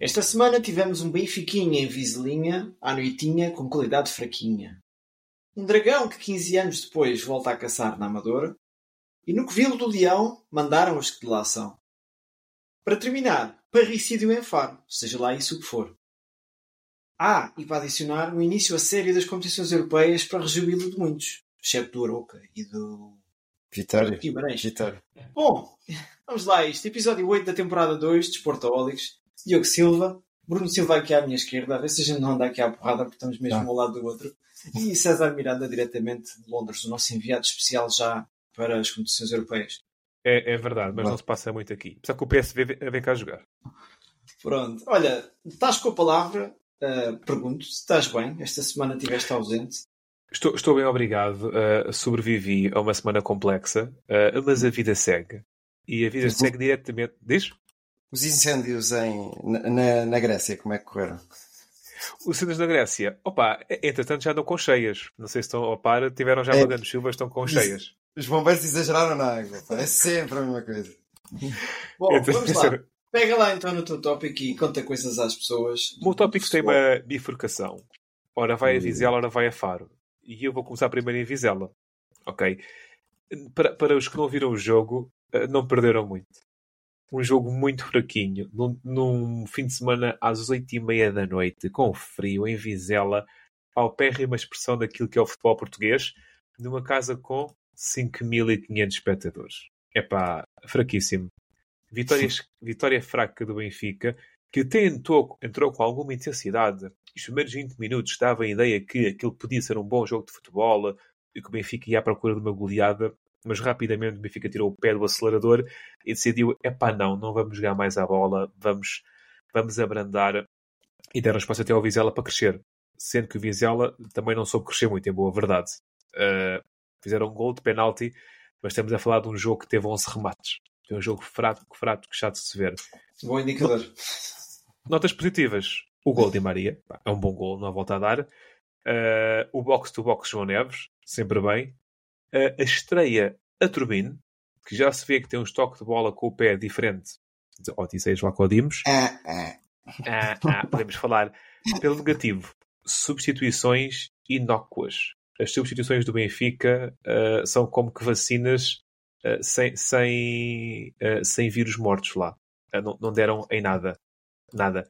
Esta semana tivemos um Benfiquinha em Vizelinha, à noitinha, com qualidade fraquinha. Um dragão que 15 anos depois volta a caçar na Amadora. E no Covilo do Leão mandaram os que de lá são. Para terminar, parricídio em Faro, seja lá isso o que for. Ah, e para adicionar, um início a sério das competições europeias para rejubilo de muitos, exceto do Aroca e do Vitória. Guimarães. Vitória. Bom, vamos lá a isto. Episódio 8 da temporada 2 de Sportaholics. Diogo Silva, Bruno Silva aqui à minha esquerda, a ver se a gente não anda aqui à porrada porque estamos mesmo Tá. ao lado do outro. E César Miranda, diretamente de Londres, o nosso enviado especial já para as competições europeias. É, é verdade, mas não se passa muito aqui. Apesar que o PSV vem, vem cá jogar. Pronto, olha, estás com a palavra. Uh, pergunto se estás bem. Esta semana estiveste ausente. Estou, estou bem obrigado. uh, sobrevivi a uma semana complexa, uh, mas a vida segue. E a vida segue diretamente. Diz? Os incêndios em, na, na- na Grécia, como é que correram? Os centros da Grécia. Opa, entretanto já andam com cheias. Não sei se estão a par, tiveram já É. uma grande chuva, estão com cheias. Os bombeiros exageraram na água. pá. É sempre a mesma coisa. Bom, Então, vamos lá. Pega lá então no teu tópico e conta coisas às pessoas. O meu tópico tem uma bifurcação. Ora vai a Vizela, ora vai a Faro. E eu vou começar primeiro em Vizela. Ok? Para, para os que não viram o jogo, eh, não perderam muito. Um jogo muito fraquinho. Num, num fim de semana às oito e meia da noite, com frio, em Vizela, paupérrima expressão daquilo que é o futebol português, numa casa com 5.500 espectadores. É pá, fraquíssimo. Vitória, vitória fraca do Benfica, que até entrou, entrou com alguma intensidade. Os primeiros 20 minutos dava a ideia que aquilo podia ser um bom jogo de futebol e que o Benfica ia à procura de uma goleada, mas rapidamente o Benfica tirou o pé do acelerador e decidiu: epá, não, não vamos jogar mais à bola, vamos, vamos abrandar e deram espaço até ao Vizela para crescer. Sendo que o Vizela também não soube crescer muito, em boa verdade. Uh, fizeram um gol de penalti, mas estamos a falar de um jogo que teve 11 remates. É um jogo fraco, fraco, chato de se ver. Bom indicador. Notas positivas. O gol de Maria. Pá, É um bom gol, não há volta a dar. Uh, o box-to-box João Neves. Sempre bem. A estreia a Turbine, que já se vê que tem um estoque de bola com o pé diferente de Odisseis Lacodimos. Ah, ah. Ah, ah, podemos falar pelo negativo. Substituições inócuas. As substituições do Benfica uh, são como que vacinas uh, sem, sem, uh, sem vírus mortos lá. Uh, não, não deram em nada. Nada.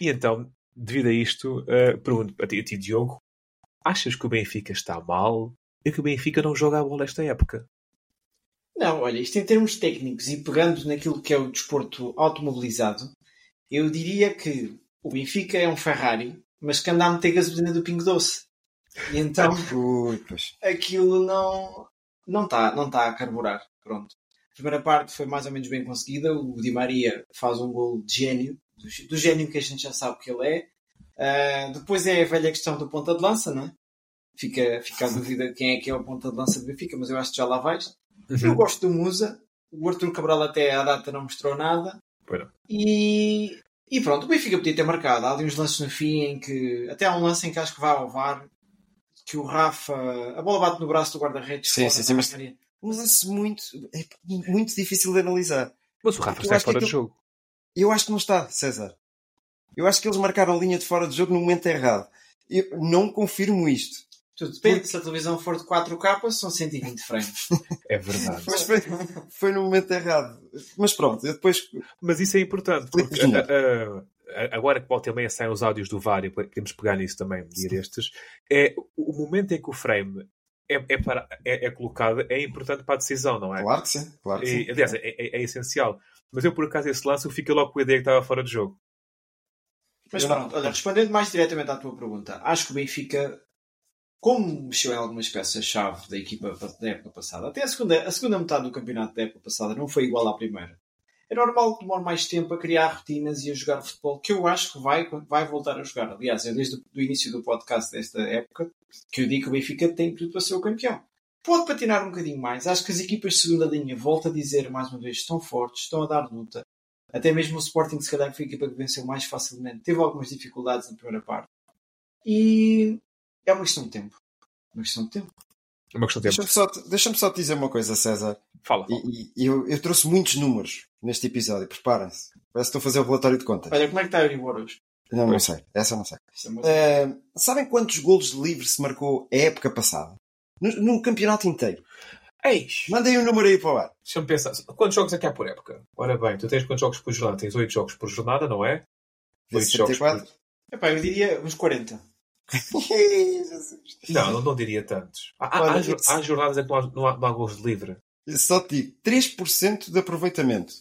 E então, devido a isto, uh, pergunto a ti, a ti, Diogo, achas que o Benfica está mal e que o Benfica não joga a bola esta época? Não, olha, isto em termos técnicos e pegando naquilo que é o desporto automobilizado, eu diria que o Benfica é um Ferrari, mas que anda a meter gasolina do Pingo Doce. E então aquilo não não está não tá a carburar. Pronto. A primeira parte foi mais ou menos bem conseguida. O Di Maria faz um gol de gênio, do, do gênio que a gente já sabe que ele é. Ah, depois é a velha questão do ponta de lança, não é? Fica, fica a dúvida quem é que é o ponta de lança do Benfica, mas eu acho que já lá vais. Eu gosto do Musa. O Arthur Cabral até à data não mostrou nada. Bueno. E, e pronto, o Benfica podia ter marcado. Há ali uns lances no fim em que. Até há um lance em que acho que vai ao VAR. Que o Rafa. A bola bate no braço do guarda-redes. Sim, sim, sim, mas-. Um lance muito, é muito difícil de analisar. Mas o Rafa está acho que fora de aquilo- jogo. Eu acho que não está, César. Eu acho que eles marcaram a linha de fora de jogo no momento errado. Eu não confirmo isto. Tudo depende. Se a televisão for de 4K, são 120 frames. É verdade. Mas foi, foi no momento errado. Mas pronto, eu depois. Mas isso é importante, porque ah, ah, agora que volta e meia saem os áudios do VAR, e podemos pegar nisso também um dia destes, é o momento em que o frame é, é, para- é- é colocado é importante para a decisão, não é? Claro que sim, claro que E, sim. aliás, é, é- é essencial. Mas eu, por acaso, esse lance, eu fico logo com a ideia que estava fora de jogo. Mas Eu não- pronto, olha, respondendo mais diretamente à tua pergunta, acho que o Benfica, como mexeu em algumas peças-chave da equipa da época passada, até a segunda, a segunda metade do campeonato da época passada não foi igual à primeira. é normal que demore mais tempo a criar rotinas e a jogar futebol, que eu acho que vai, vai voltar a jogar. Aliás, é desde o início do podcast desta época que eu digo que o Benfica tem tudo para ser o campeão. Pode patinar um bocadinho mais. Acho que as equipas de segunda linha, volto a dizer mais uma vez, estão fortes, estão a dar luta. Até mesmo o Sporting, se calhar, foi a equipa que venceu mais facilmente. Teve algumas dificuldades na primeira parte. E é uma questão de tempo. Uma questão de tempo. É uma questão de tempo. Deixa-me só, deixa só te dizer uma coisa, César. Fala. E, e eu, eu trouxe muitos números neste episódio. Preparem-se. Parece que estou a fazer o relatório de contas. Olha, como é que está a Euribor hoje? Não, não sei. Essa eu não sei. É Eh, sabem quantos golos de livre se marcou a época passada? No, no campeonato inteiro. Eis! Mandem um número aí para o ar. Deixa-me pensar. Quantos jogos é que há por época? Ora bem, tu tens quantos jogos por jornada? Tens 8 jogos por jornada, não é? Oito jogos 74. Epá, eu diria uns 40. Não, não, não diria tantos. Há, Olha, há há jornadas em que não há, não há, não há gols de livre. Eu só te digo 3% de aproveitamento.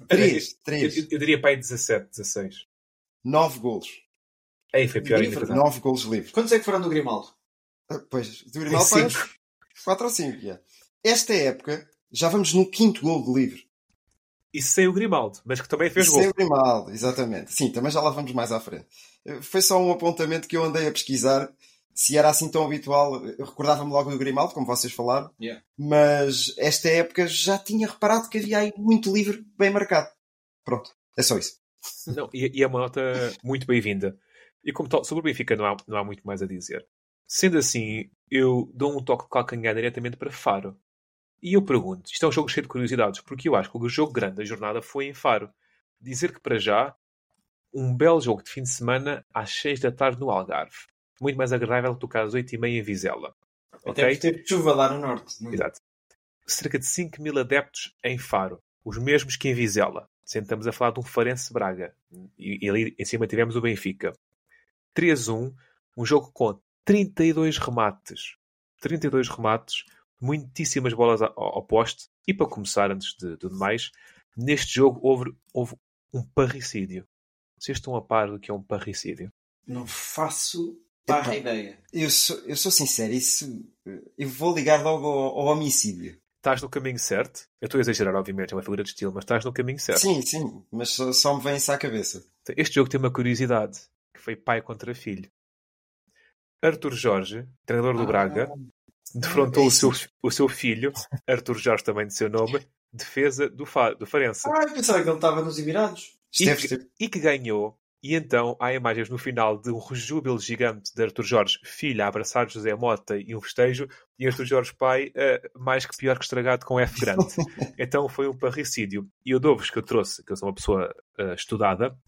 Eu, 3, eu, 3. eu diria para aí 17, 16. 9 golos. Aí foi pior ainda. Livre, coitado. 9 golos livres. Quantos é que foram do Grimaldo? Ah, Pois, do Grimaldo Cinco. faz 4 ou 5. já. Esta época, já vamos no quinto gol de livre. Isso sem o Grimaldo, mas que também fez Sem gol. o Grimaldo, exatamente. Sim, também já lá vamos mais à frente. Foi só um apontamento que eu andei a pesquisar. Se era assim tão habitual, eu recordava-me logo do Grimaldo, como vocês falaram. Yeah. Mas esta época já tinha reparado que havia aí muito livre bem marcado. Pronto, é só isso. Não, e, e é uma nota muito bem-vinda. E como tal, sobre o Benfica não há, não há muito mais a dizer. Sendo assim, eu dou um toque de calcanhar diretamente para Faro. E eu pergunto, isto é um jogo cheio de curiosidades, porque eu acho que o jogo grande da jornada foi em Faro. Dizer que para já, um belo jogo de fim de semana às 6 da tarde no Algarve. Muito mais agradável que tocar às 8 e meia em Vizela. Até Ok? porque teve chuva lá no norte. é? Exato. Cerca de 5 mil adeptos em Faro. Os mesmos que em Vizela. Sentamos a falar de um Farense Braga. E, e ali em cima tivemos o Benfica. 3-1. Um jogo com 32 remates. 32 remates. Muitíssimas bolas ao, ao poste. E para começar, antes de tudo mais, neste jogo houve, houve um parricídio. Vocês estão a par do que é um parricídio? Não faço Epá. ideia. Eu sou, eu sou sincero, isso. Eu vou ligar logo ao, ao homicídio. Estás no caminho certo? Eu estou a exagerar, obviamente, é uma figura de estilo, mas estás no caminho certo. Sim, sim, mas só, só me vem isso à cabeça. Este jogo tem uma curiosidade, que foi pai contra filho. Arthur Jorge, treinador do Ah. Braga, defrontou o seu, o seu filho, Arthur Jorge também de seu nome, defesa do, Fa, do Farense. Ah, eu pensava que ele estava nos Emirados. Esteve, que-. E que ganhou. E então há imagens no final de um rejúbilo gigante de Arthur Jorge, filho, a abraçar José Mota e um festejo, e Arthur Jorge pai, eh, mais que pior que estragado com F grande. então foi um parricídio. E eu dou-vos que eu trouxe, que eu sou uma pessoa eh, estudada,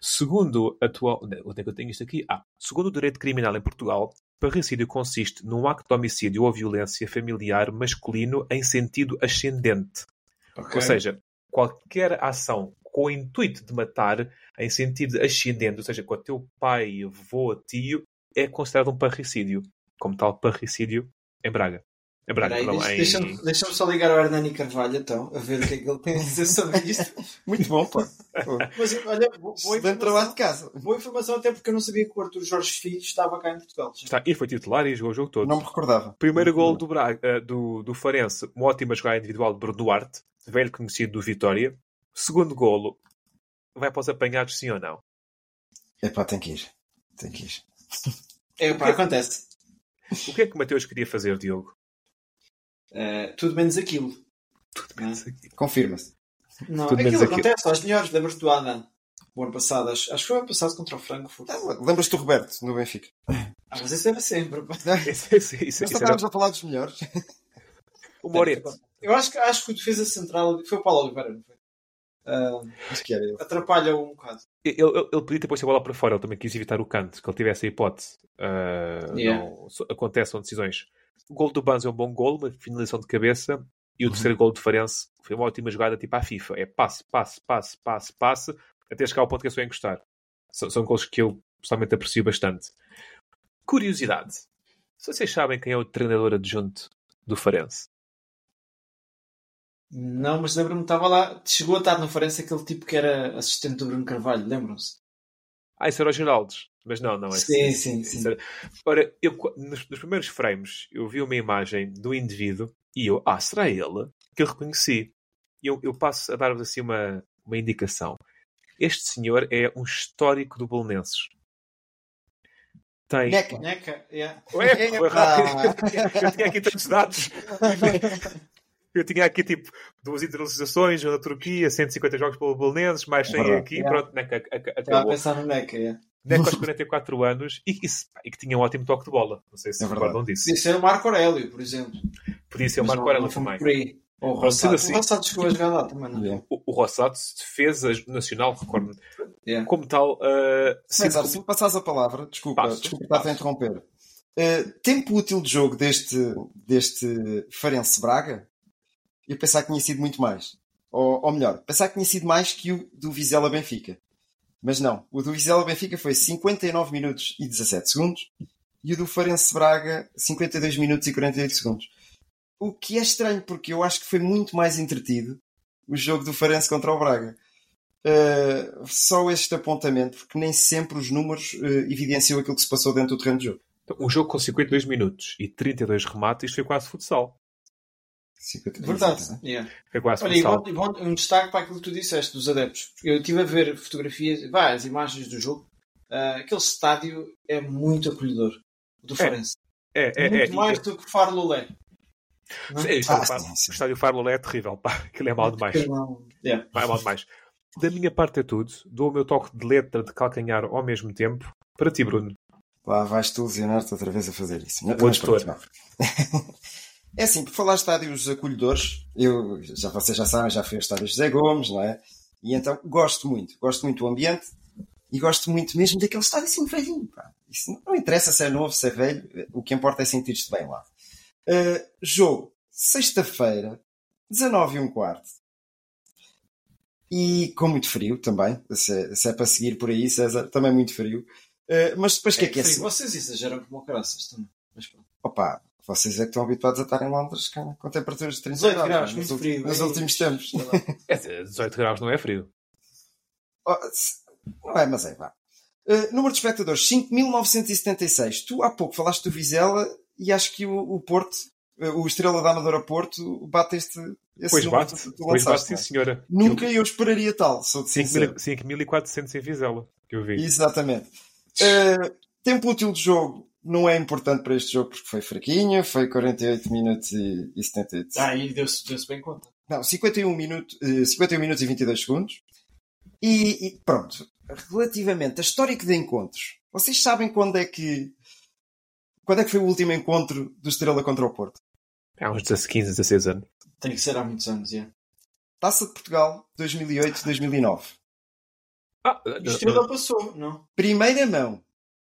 segundo atual. Onde é que eu tenho isto aqui? Ah, segundo o direito criminal em Portugal, parricídio consiste num acto de homicídio ou violência familiar masculino em sentido ascendente. Ok. Ou seja, qualquer ação com o intuito de matar em sentido ascendente, ou seja, com o teu pai, avô, tio, é considerado um parricídio. Como tal, parricídio em Braga. Em Braga, Peraí, não, deixa- em... deixa-me deixa-me só ligar ao Hernani Carvalho então, a ver o que é que ele tem a dizer sobre isto. Muito bom, pá. Mas olha, bo- boa Excelente trabalho de informação, casa. boa informação até porque eu não sabia que o Arthur Jorge Filho estava cá em Portugal. Está, e foi titular e jogou o jogo todo. Não me recordava. Primeiro gol do, Braga, eh, do, do Farense, uma ótima jogada individual de Bruno Duarte, velho conhecido do Vitória. Segundo golo, vai para os apanhados, sim ou não? É pá, tem que ir. Tem que ir. É, pá, acontece. O que é que o Mateus queria fazer, Diogo? Eh, tudo menos aquilo. Não, é? Confirma-se. Não, Tudo menos aquilo aquilo. acontece aos melhores. Lembras-te do Adam? O ano passado, acho, acho que foi o ano passado contra o Frankfurt. Ah, Lembras-te do Roberto, no Benfica? Ah, mas isso era sempre. Isso, isso, isso, Nós isso era estávamos a falar dos melhores. o Moreto. Eu acho que, acho que o defesa central foi o Paulo Oliveira, não foi? Acho que era ele. atrapalha um bocado. Ele, ele, ele podia ter posto a bola para fora, ele também quis evitar o canto, que ele tivesse a hipótese. Ah, Yeah. não, acontecem decisões. O gol do Banzo é um bom gol, uma finalização de cabeça. E o terceiro gol do Farense foi uma ótima jogada tipo à FIFA. É passe, passe, passe, passe, passe, até chegar ao ponto que é só encostar. São, são gols que eu pessoalmente aprecio bastante. Curiosidade. Se vocês sabem quem é o treinador adjunto do Farense? Não, mas lembro-me estava lá. Chegou a estar no Farense aquele tipo que era assistente do Bruno Carvalho, lembram-se? Ah, isso era o Geraldes. Mas não, não é Sim, sim, sim. Isso era- Ora, eu, nos, nos primeiros frames, eu vi uma imagem do indivíduo e eu, ah, será ele? Que eu reconheci. eu, eu passo a dar-vos assim uma, uma indicação. Este senhor é um histórico do Bolonenses. Tem. Neca. Neca, yeah. Ué, foi rápido. Eu tinha aqui tantos dados. Eu tinha aqui tipo duas internalizações na Turquia, 150 jogos pelo Bolonenses, mais 100 aqui, Yeah. pronto, Neca ac- ac- Estava a acabou. pensar no Neca, yeah. Neca aos 44 anos e, e, e que tinha um ótimo toque de bola. Não sei se É recordam disso. Podia ser o Marco Aurélio, por exemplo. Podia ser o Marco Aurélio também. o Rossato. assim- O Rossato chegou a jogar lá também, não é? O, o Rossato, defesa nacional, recordo-me. Yeah. Como tal, uh, César, se me passares a palavra, desculpa, Passo, desculpa estar a interromper. Uh, tempo útil de jogo deste, deste Farense Braga, eu pensava que tinha sido muito mais. Ou, ou melhor, pensava que tinha sido mais que o do Vizela Benfica. Mas não, o do Vizela Benfica foi 59 minutos e 17 segundos e o do Farense Braga 52 minutos e 48 segundos. O que é estranho, porque eu acho que foi muito mais entretido o jogo do Farense contra o Braga. Uh, só este apontamento, porque nem sempre os números uh, evidenciam aquilo que se passou dentro do terreno de jogo. um jogo com 52 minutos e 32 remates, isto foi quase futsal. 52, Verdade. né? Yeah. Foi quase Olha, e bom, e bom- um destaque para aquilo que tu disseste dos adeptos. Eu estive a ver fotografias, várias imagens do jogo. Ah, aquele estádio é muito acolhedor. Do Farense. É, é, muito é. mais e- do que Faro Lolé. Não? É, o estádio Ah, o estádio Farlolé é terrível, pá. Aquilo é mal demais. Yeah. É mal demais. Da minha parte é tudo. Dou o meu toque de letra de calcanhar ao mesmo tempo. Para ti, Bruno. Lá vais tu lesionar-te outra vez a fazer isso. Mas Boa pronto, vá. É assim, por falar de estádios acolhedores, eu, já vocês já sabem, já fui ao estádio José Gomes, não é? E então gosto muito, gosto muito do ambiente e gosto muito mesmo daquele estádio assim velhinho. Pá. Isso não- não interessa se é novo, se é velho, o que importa é sentir-te bem lá. Uh, jogo, sexta-feira, 19 e um quarto. E com muito frio também, se é, se é para seguir por aí, César, também muito frio. Uh, mas depois o que é que é? Sim, vocês exageram como caraças também. Mas pronto. Opa, vocês é que estão habituados a estar em Londres com, com temperaturas de 30 18 graus, muito frio. nos Ei, últimos tempos. É, 18 graus não é frio. Oh, não é, mas é, vá. Uh, número de espectadores, 5.976. Tu há pouco falaste do Vizela e acho que o, o Porto, uh, o Estrela da Amadora Porto, bate este, esse Pois bate. que tu Pois bate, sim, é? senhora. Nunca eu esperaria tal, sou de 5.000 5.400 em Vizela, que eu vi. Exatamente. Uh, tempo útil de jogo não é importante para este jogo porque foi fraquinho, foi 48 minutos e, e 78 Ah, aí deu-se deu bem conta. Não, 51 minutos, eh, 51 minutos e 22 segundos. E, e pronto, relativamente a histórico de encontros, vocês sabem quando é que quando é que foi o último encontro do Estrela contra o Porto? Há uns 15, 16 anos. Tem que ser há muitos anos, yeah. Taça de Portugal 2008-2009. Ah, E o Estrela passou, não? Primeira mão.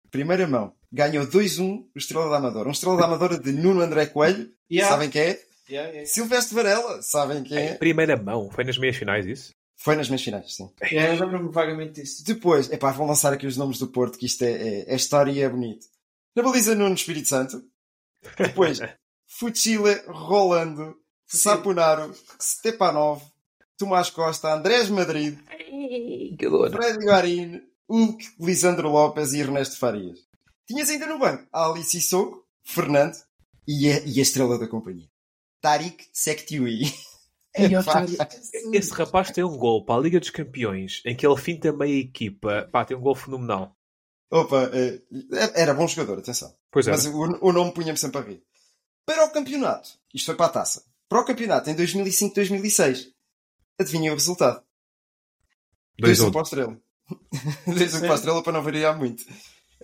Primeira mão. Ganhou 2-1 o Estrela da Amadora. Um Estrela da Amadora de Nuno André Coelho. Yeah. Sabem quem é? Yeah, yeah, Silvestre Varela. Sabem quem é? primeira mão, foi nas meias finais isso? Foi nas meias finais, sim. Eu lembro-me vagamente disso. Depois, epá, vão lançar aqui os nomes do Porto, que isto é, é, é história e é bonito. Na baliza Nuno Espírito Santo. Depois, Fuchile, Rolando, Saponaro, Stepanov, Tomás Costa, Andrés Madrid. Fred Guarin, Hulk, Lisandro Lopes e Ernesto Farias. Tinhas ainda no banco Ali Sissoko, Fernando e a, e a estrela da companhia. Tariq Sektiui. Epá, Esse rapaz tem um gol para a Liga dos Campeões em que ele finta meia equipa. Pá, tem um gol fenomenal. Opa, eh, era bom jogador, atenção. Pois é. Mas o, o nome punha-me sempre a rir. Para o campeonato, isto foi para a taça. Para o campeonato em 2005-2006, adivinhem o resultado. 2-1 2-1. para a estrela. 2-1 para a estrela para não variar muito.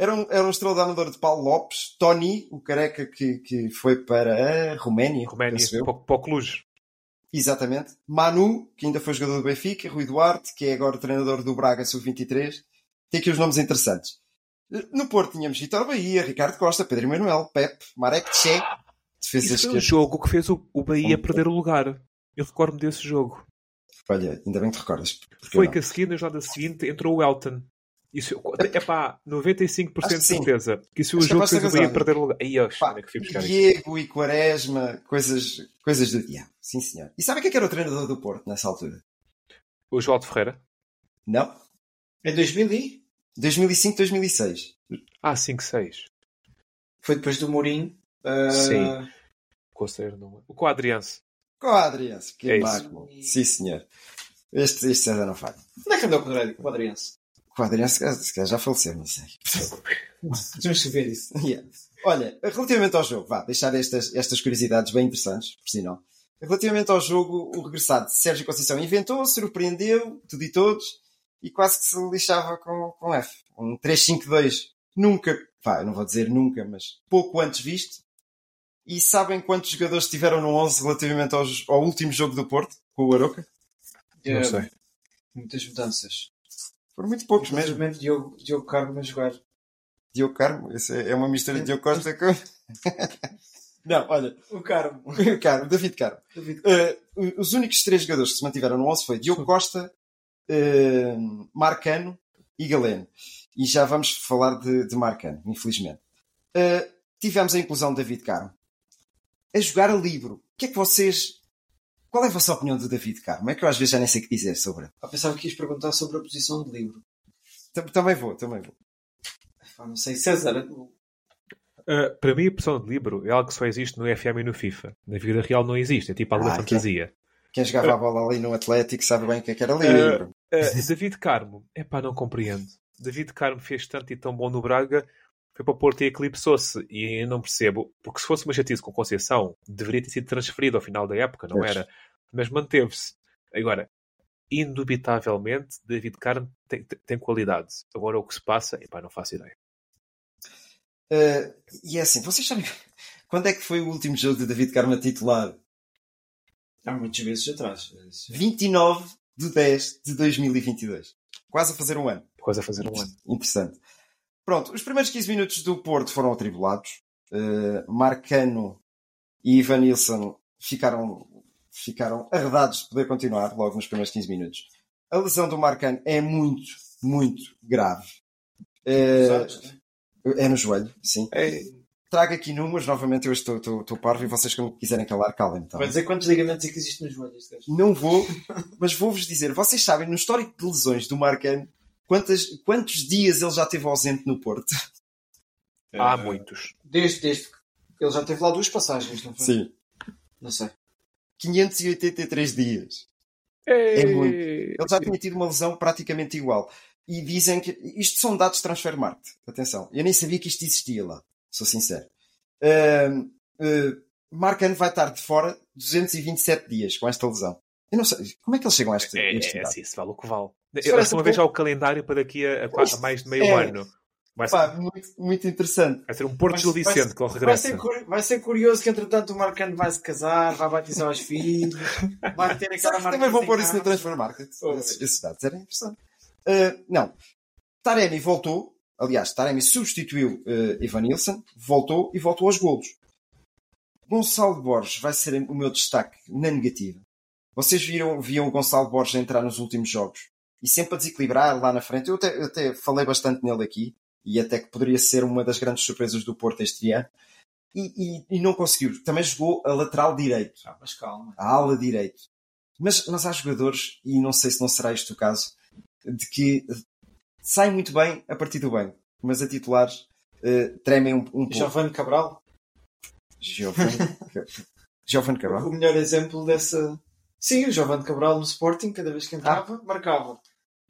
Era um, era um estrela de Paulo Lopes, Tony, o careca que, que foi para a Roménia. Roménia, para, o- para o Cluj. Exatamente. Manu, que ainda foi jogador do Benfica, Rui Duarte, que é agora treinador do Braga Sub-23. Tem aqui os nomes interessantes. No Porto tínhamos Vitor Bahia, Ricardo Costa, Pedro Emanuel, Pepe, Marek Tche, defesa Isso foi um esquerda. jogo que fez o, o Bahia Um- perder o lugar. Eu recordo-me desse jogo. Olha, ainda bem que te recordas. Foi eu que a seguir, na jornada seguinte, entrou o Elton. Isso, é pá, 95% Acho que de sim. certeza. Que isso é o Acho que jogo que fez o Bahia perder o lugar. Aí, ó, é que fui buscar? Diego e Quaresma, coisas, coisas do diabo. Sim, senhor. E sabe quem é que era o treinador do Porto nessa altura? O João de Ferreira? Não? Em 2000 e? 2005, 2006. Ah, 5-6. Foi depois do Mourinho. ah, Sim. Conselheiro não é. O Quadrianse. Quadriense, que É isso. máquina. Sim, senhor. Este, este César não falha. Onde é que andou com o Adriense? Quadriense, se calhar- se calhar já faleceu, não sei. Temos que ver isso. Yeah. Olha, relativamente ao jogo, vá, deixar estas, estas curiosidades bem interessantes, por sinal. Relativamente ao jogo, o regressado de Sérgio Conceição inventou, surpreendeu, tudo e todos, e quase que se lixava com, com F. Um 3-5-2. Nunca, vá, eu não vou dizer nunca, mas pouco antes visto. E sabem quantos jogadores estiveram no 11 relativamente aos- ao último jogo do Porto, com o Aroca? Não Eh, sei. Muitas mudanças. Foram muito poucos mesmo. Infelizmente, Diogo, Diogo Carmo a jogar. Diogo Carmo, esse é é uma mistura de Diogo Costa com... não, olha, O Carmo. Carmo, David Carmo. David Eh, os únicos três jogadores que se mantiveram no 11 foi Diogo Costa, eh, Marcano e Galeno. E já vamos falar de, de Marcano, infelizmente. Eh, tivemos a inclusão de David Carmo. A jogar a livro. O que é que vocês... Qual é a vossa opinião do David Carmo? É que eu às vezes já nem sei o que dizer sobre ele. Ah, pensava que ias perguntar sobre a posição de livro. Tam- Também vou, também vou. Não sei, César. Uh, para mim, a opção de livro é algo que só existe no FM e no FIFA. Na vida real não existe, é tipo algo da Ah, fantasia. Quem jogava a bola ali no Atlético sabe bem o que é que era livro. Uh, David Carmo, é pá, não compreendo. David Carmo fez tanto e tão bom no Braga, foi para o Porto e eclipsou-se. E eu não percebo, porque se fosse uma chatice com Conceição, deveria ter sido transferido ao final da época, não Pois. era? Mas manteve-se. Agora, indubitavelmente, David Carmo tem, tem, qualidade. Agora, o que se passa, é pá, não faço ideia. Eh, e é assim, vocês sabem quando é que foi o último jogo de David Carmo a titular? Há muitas vezes atrás. 29 de 10 de 2022. Quase a fazer um ano. Quase a fazer um ano. Interessante. Pronto, os primeiros 15 minutos do Porto foram atribulados. Uh, Marcano e Ivan Nilsson ficaram, ficaram arredados de poder continuar logo nos primeiros 15 minutos. A lesão do Marcano é muito, muito grave. Uh, é no joelho, sim. É. Trago aqui números, novamente eu estou, estou, estou parvo e vocês que me quiserem calar, calem-me. Tá? Vai dizer quantos ligamentos é que existem nos joelhos? Não vou, mas vou-vos dizer, vocês sabem, no histórico de lesões do Marcano, quantas, quantos dias ele já esteve ausente no Porto? Há muitos. Desde, desde que ele já teve lá duas passagens, não foi? Sim. Não sei. 583 dias. É muito. Ele já tinha tido uma lesão praticamente igual. E dizem que. Isto são dados de Transfermarkt. Atenção. Eu nem sabia que isto existia lá. Sou sincero. Uh, uh, Marcano vai estar de fora 227 dias com esta lesão. Eu não sei. Como é que eles chegam a este, É, este é dado? assim, se vale o que vale. Eu uma um vez já o calendário para daqui a, quase- mais de meio É. ano. Vai ser, Pá, muito, muito interessante. vai ser um Porto Vai- Gil vai- Vicente que ele Vai regressa. ser, curi- vai ser curioso que, entretanto, o Marcano vai se casar, vai batizar os filhos, vai ter aquela marca também vão pôr isso casa. Transfer Market. Oh, Esses, esses dados eram interessantes. Uh, não. Taremi voltou. Aliás, Taremi substituiu uh, Ivan Nilsson. Voltou e voltou aos golos. Gonçalo Borges vai ser o meu destaque na negativa. Vocês viram, viam o Gonçalo Borges entrar nos últimos jogos e sempre a desequilibrar lá na frente. Eu até, eu até falei bastante nele aqui e até que poderia ser uma das grandes surpresas do Porto este ano. E, e- e não conseguiu. Também jogou a lateral direito Ah, mas calma. a ala direito. Mas, mas há jogadores, e não sei se não será este o caso, de que saem muito bem a partir do banco, mas a titulares eh, tremem um, um pouco. Giovanni Cabral, Giovanni Giovanni Cabral. o melhor exemplo dessa. Sim, o Giovanni Cabral no Sporting, cada vez que entrava, marcava.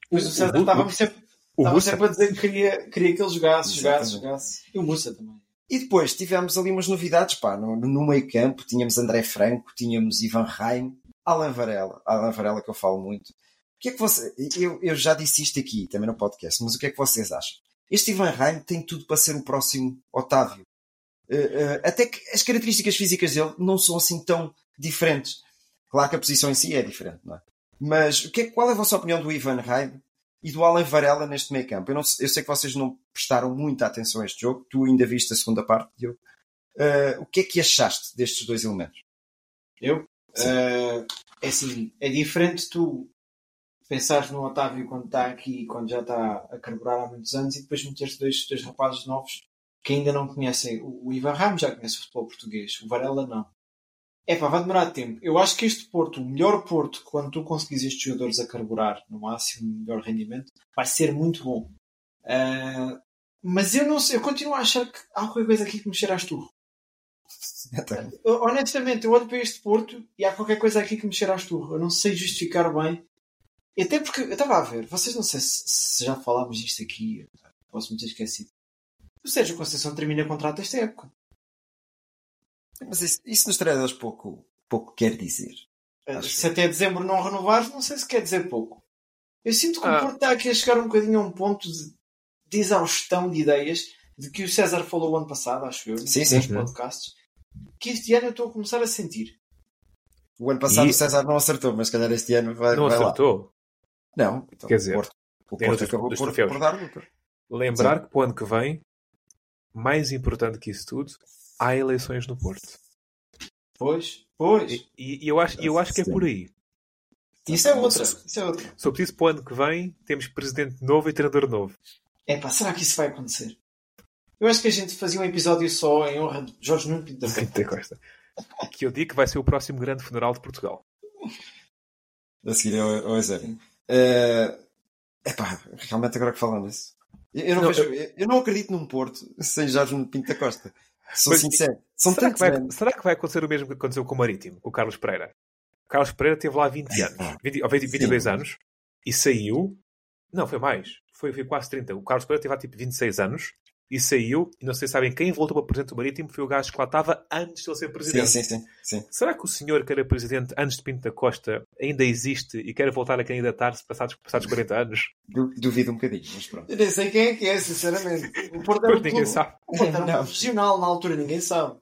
Depois o O- César estava sempre, estava Musa, sempre a dizer que queria, queria que ele jogasse, jogasse, jogasse. E o Musa também. E depois tivemos ali umas novidades, pá, no, no meio campo tínhamos André Franco, tínhamos Ivan Reim, Alan Varela, Alan Varela que eu falo muito. O que é que você, eu, eu já disse isto aqui, também no podcast, mas o que é que vocês acham? Este Ivan Reim tem tudo para ser o próximo Otávio. Eh, eh, até que as características físicas dele não são assim tão diferentes. Claro que a posição em si é diferente, não é? Mas o que é- qual é a vossa opinião do Ivan Reim e do Alan Varela neste meio campo? Eu, não sei- eu sei que vocês não prestaram muita atenção a este jogo. Tu ainda viste a segunda parte, Diogo. Eh, o que é que achaste destes dois elementos? Eu? Eh, é assim, é diferente tu pensares no Otávio quando está aqui, quando já está a carburar há muitos anos, e depois meteres dois, dois rapazes novos que ainda não conhecem. O, o Ivan Ramos já conhece o futebol português, o Varela não. É pá, vai demorar tempo. Eu acho que este Porto, o melhor Porto, quando tu conseguires estes jogadores a carburar no máximo, melhor rendimento, vai ser muito bom. Eh, mas eu não sei, eu continuo a achar que há qualquer coisa aqui que me cheira a esturro. Honestamente, eu olho para este Porto e há qualquer coisa aqui que me cheira a esturro. Eu não sei justificar bem. Até porque eu estava a ver, vocês não sei se, se já falámos disto aqui, posso me ter esquecido. O Sérgio Conceição termina contrato esta época. Mas isso, isso nos treinadores pouco, pouco quer dizer. Acho Se até dezembro não renovares, não sei se quer dizer pouco. Eu sinto que Ah. o Porto está aqui a chegar um bocadinho a um ponto de, de exaustão de ideias de que o César falou ano passado, acho eu, Sim, nos sim. podcasts, que este ano eu estou a começar a sentir. O ano passado E- o César não acertou, mas se calhar este ano vai, Não vai lá. acertou. Não, então, Quer dizer, o Porto, o tem Porto dos- acabou dos por, por dar luta. Lembrar que para o ano que vem, mais importante que isso tudo, há eleições no Porto. Pois, pois. E, e eu, acho, eu acho que é por aí. Isso é outra. Isso é outra. Só preciso para o ano que vem, temos presidente novo e treinador novo. É pá, será que isso vai acontecer? Eu acho que a gente fazia um episódio só em honra de Jorge Nuno Pinto da Costa. Costa. Que eu digo que vai ser o próximo grande funeral de Portugal. A seguir ao, ao exame. É epá, realmente agora que falando nisso. Eu, eu não, Não, vejo, eu... eu não acredito num Porto sem Jorge Nuno Pinto da Costa. Sou Mas- sincero. São Será que, vai, anos. será que vai acontecer o mesmo que aconteceu com o Marítimo, com o Carlos Pereira? O Carlos Pereira teve lá 20 anos, 20, ou 20, 22 anos, e saiu. Não, foi mais. Foi, foi quase 30. O Carlos Pereira teve lá tipo 26 anos e saiu. E não sei se sabem quem voltou para presidente do Marítimo foi o gajo que lá estava antes de ele ser Sim, presidente. sim, sim, sim. Será que o senhor que era presidente antes de Pinto da Costa ainda existe e quer voltar a candidatar-se passados, passados 40 anos? Du- Duvido um bocadinho, mas pronto. Eu nem sei quem é que é, sinceramente. O Porto era um ninguém sabe. O Porto era um regional na altura, ninguém sabe.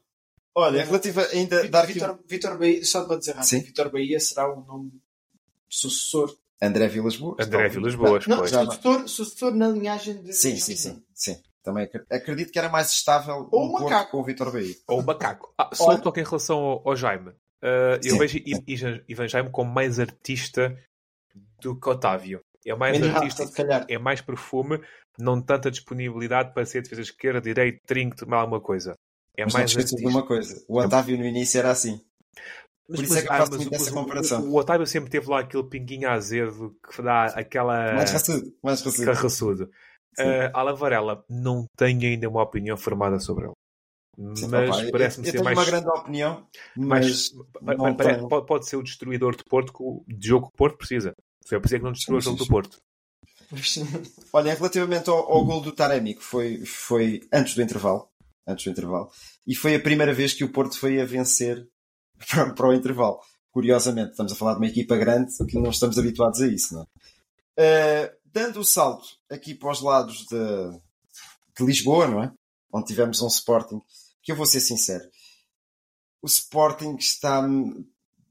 Olha, relativa ainda dar aqui. Vitor, Vitor Bahia, só para dizer rápido, Sim. Vitor Bahia será o nome sucessor. André Vilas Boas. André. Vilas Boas, Não, pois. sucessor, sucessor na linhagem de. Sim, sim, sim, sim. Também acre- acredito que era mais estável Ou um macaco. com o Vitor Bahia. Ou o macaco. Ah, só Olha. toque em relação ao, ao Jaime. Uh, eu Sim. vejo Ivan- Jaime como mais artista do que Otávio. É mais Menos artista, calhar. é mais perfume, não tanta disponibilidade para ser defesa esquerda, direita, trinco, tomar alguma coisa. É Mas mais esqueças de artista. uma coisa. O Otávio no início era assim. Por isso é que eu ah, gosto mas muito o- dessa o- comparação. O, o Otávio sempre teve lá aquele pinguinho azedo que dá aquela. Mais raçudo. Mais raçudo. carraçudo. Uh, Ala Varela, não tenho ainda uma opinião formada sobre ele. Sim, mas parece-me eu ser tenho mais. uma grande opinião, mas pa- não pa- pare- tenho. pode, pode ser o destruidor de Porto que o de jogo que o Porto precisa. Se é preciso é que não destrua o jogo do. Porto. Olha, relativamente ao, ao gol do Taremi, que foi, foi antes do intervalo, antes do intervalo, e foi a primeira vez que o Porto foi a vencer para, para o intervalo. Curiosamente, estamos a falar de uma equipa grande que não estamos habituados a isso, não é? Eh, dando o salto aqui para os lados de, de Lisboa, não é? Onde tivemos um Sporting, que eu vou ser sincero, o Sporting está.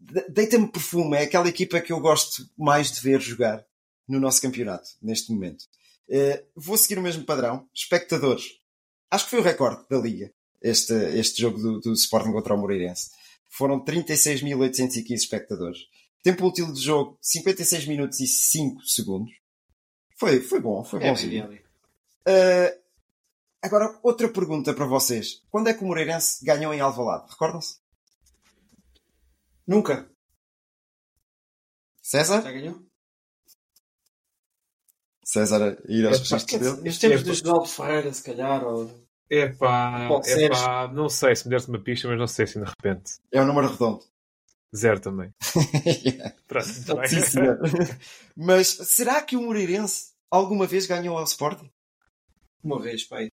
de- Deita-me perfume, é aquela equipa que eu gosto mais de ver jogar no nosso campeonato, neste momento. Eh, vou seguir o mesmo padrão. Espectadores. Acho que foi o recorde da Liga, este, este jogo do, do Sporting contra o Moreirense. Foram 36.815 espectadores. Tempo útil de jogo, 56 minutos e 5 segundos. Foi, foi bom, foi É, bom. Eh, agora, outra pergunta para vocês. Quando é que o Moreirense ganhou em Alvalade? Recordam-se? Nunca. César? Já ganhou? César ir aos registros dele? Nos tempos do Josualdo Ferreira, se calhar, ou... Epá, epá, não sei se me deste uma pista, mas não sei se de repente. É um número redondo. Zero também. Pronto, bem. Sim. Mas será que o Moreirense alguma vez ganhou ao Sporting? Uma vez, pai.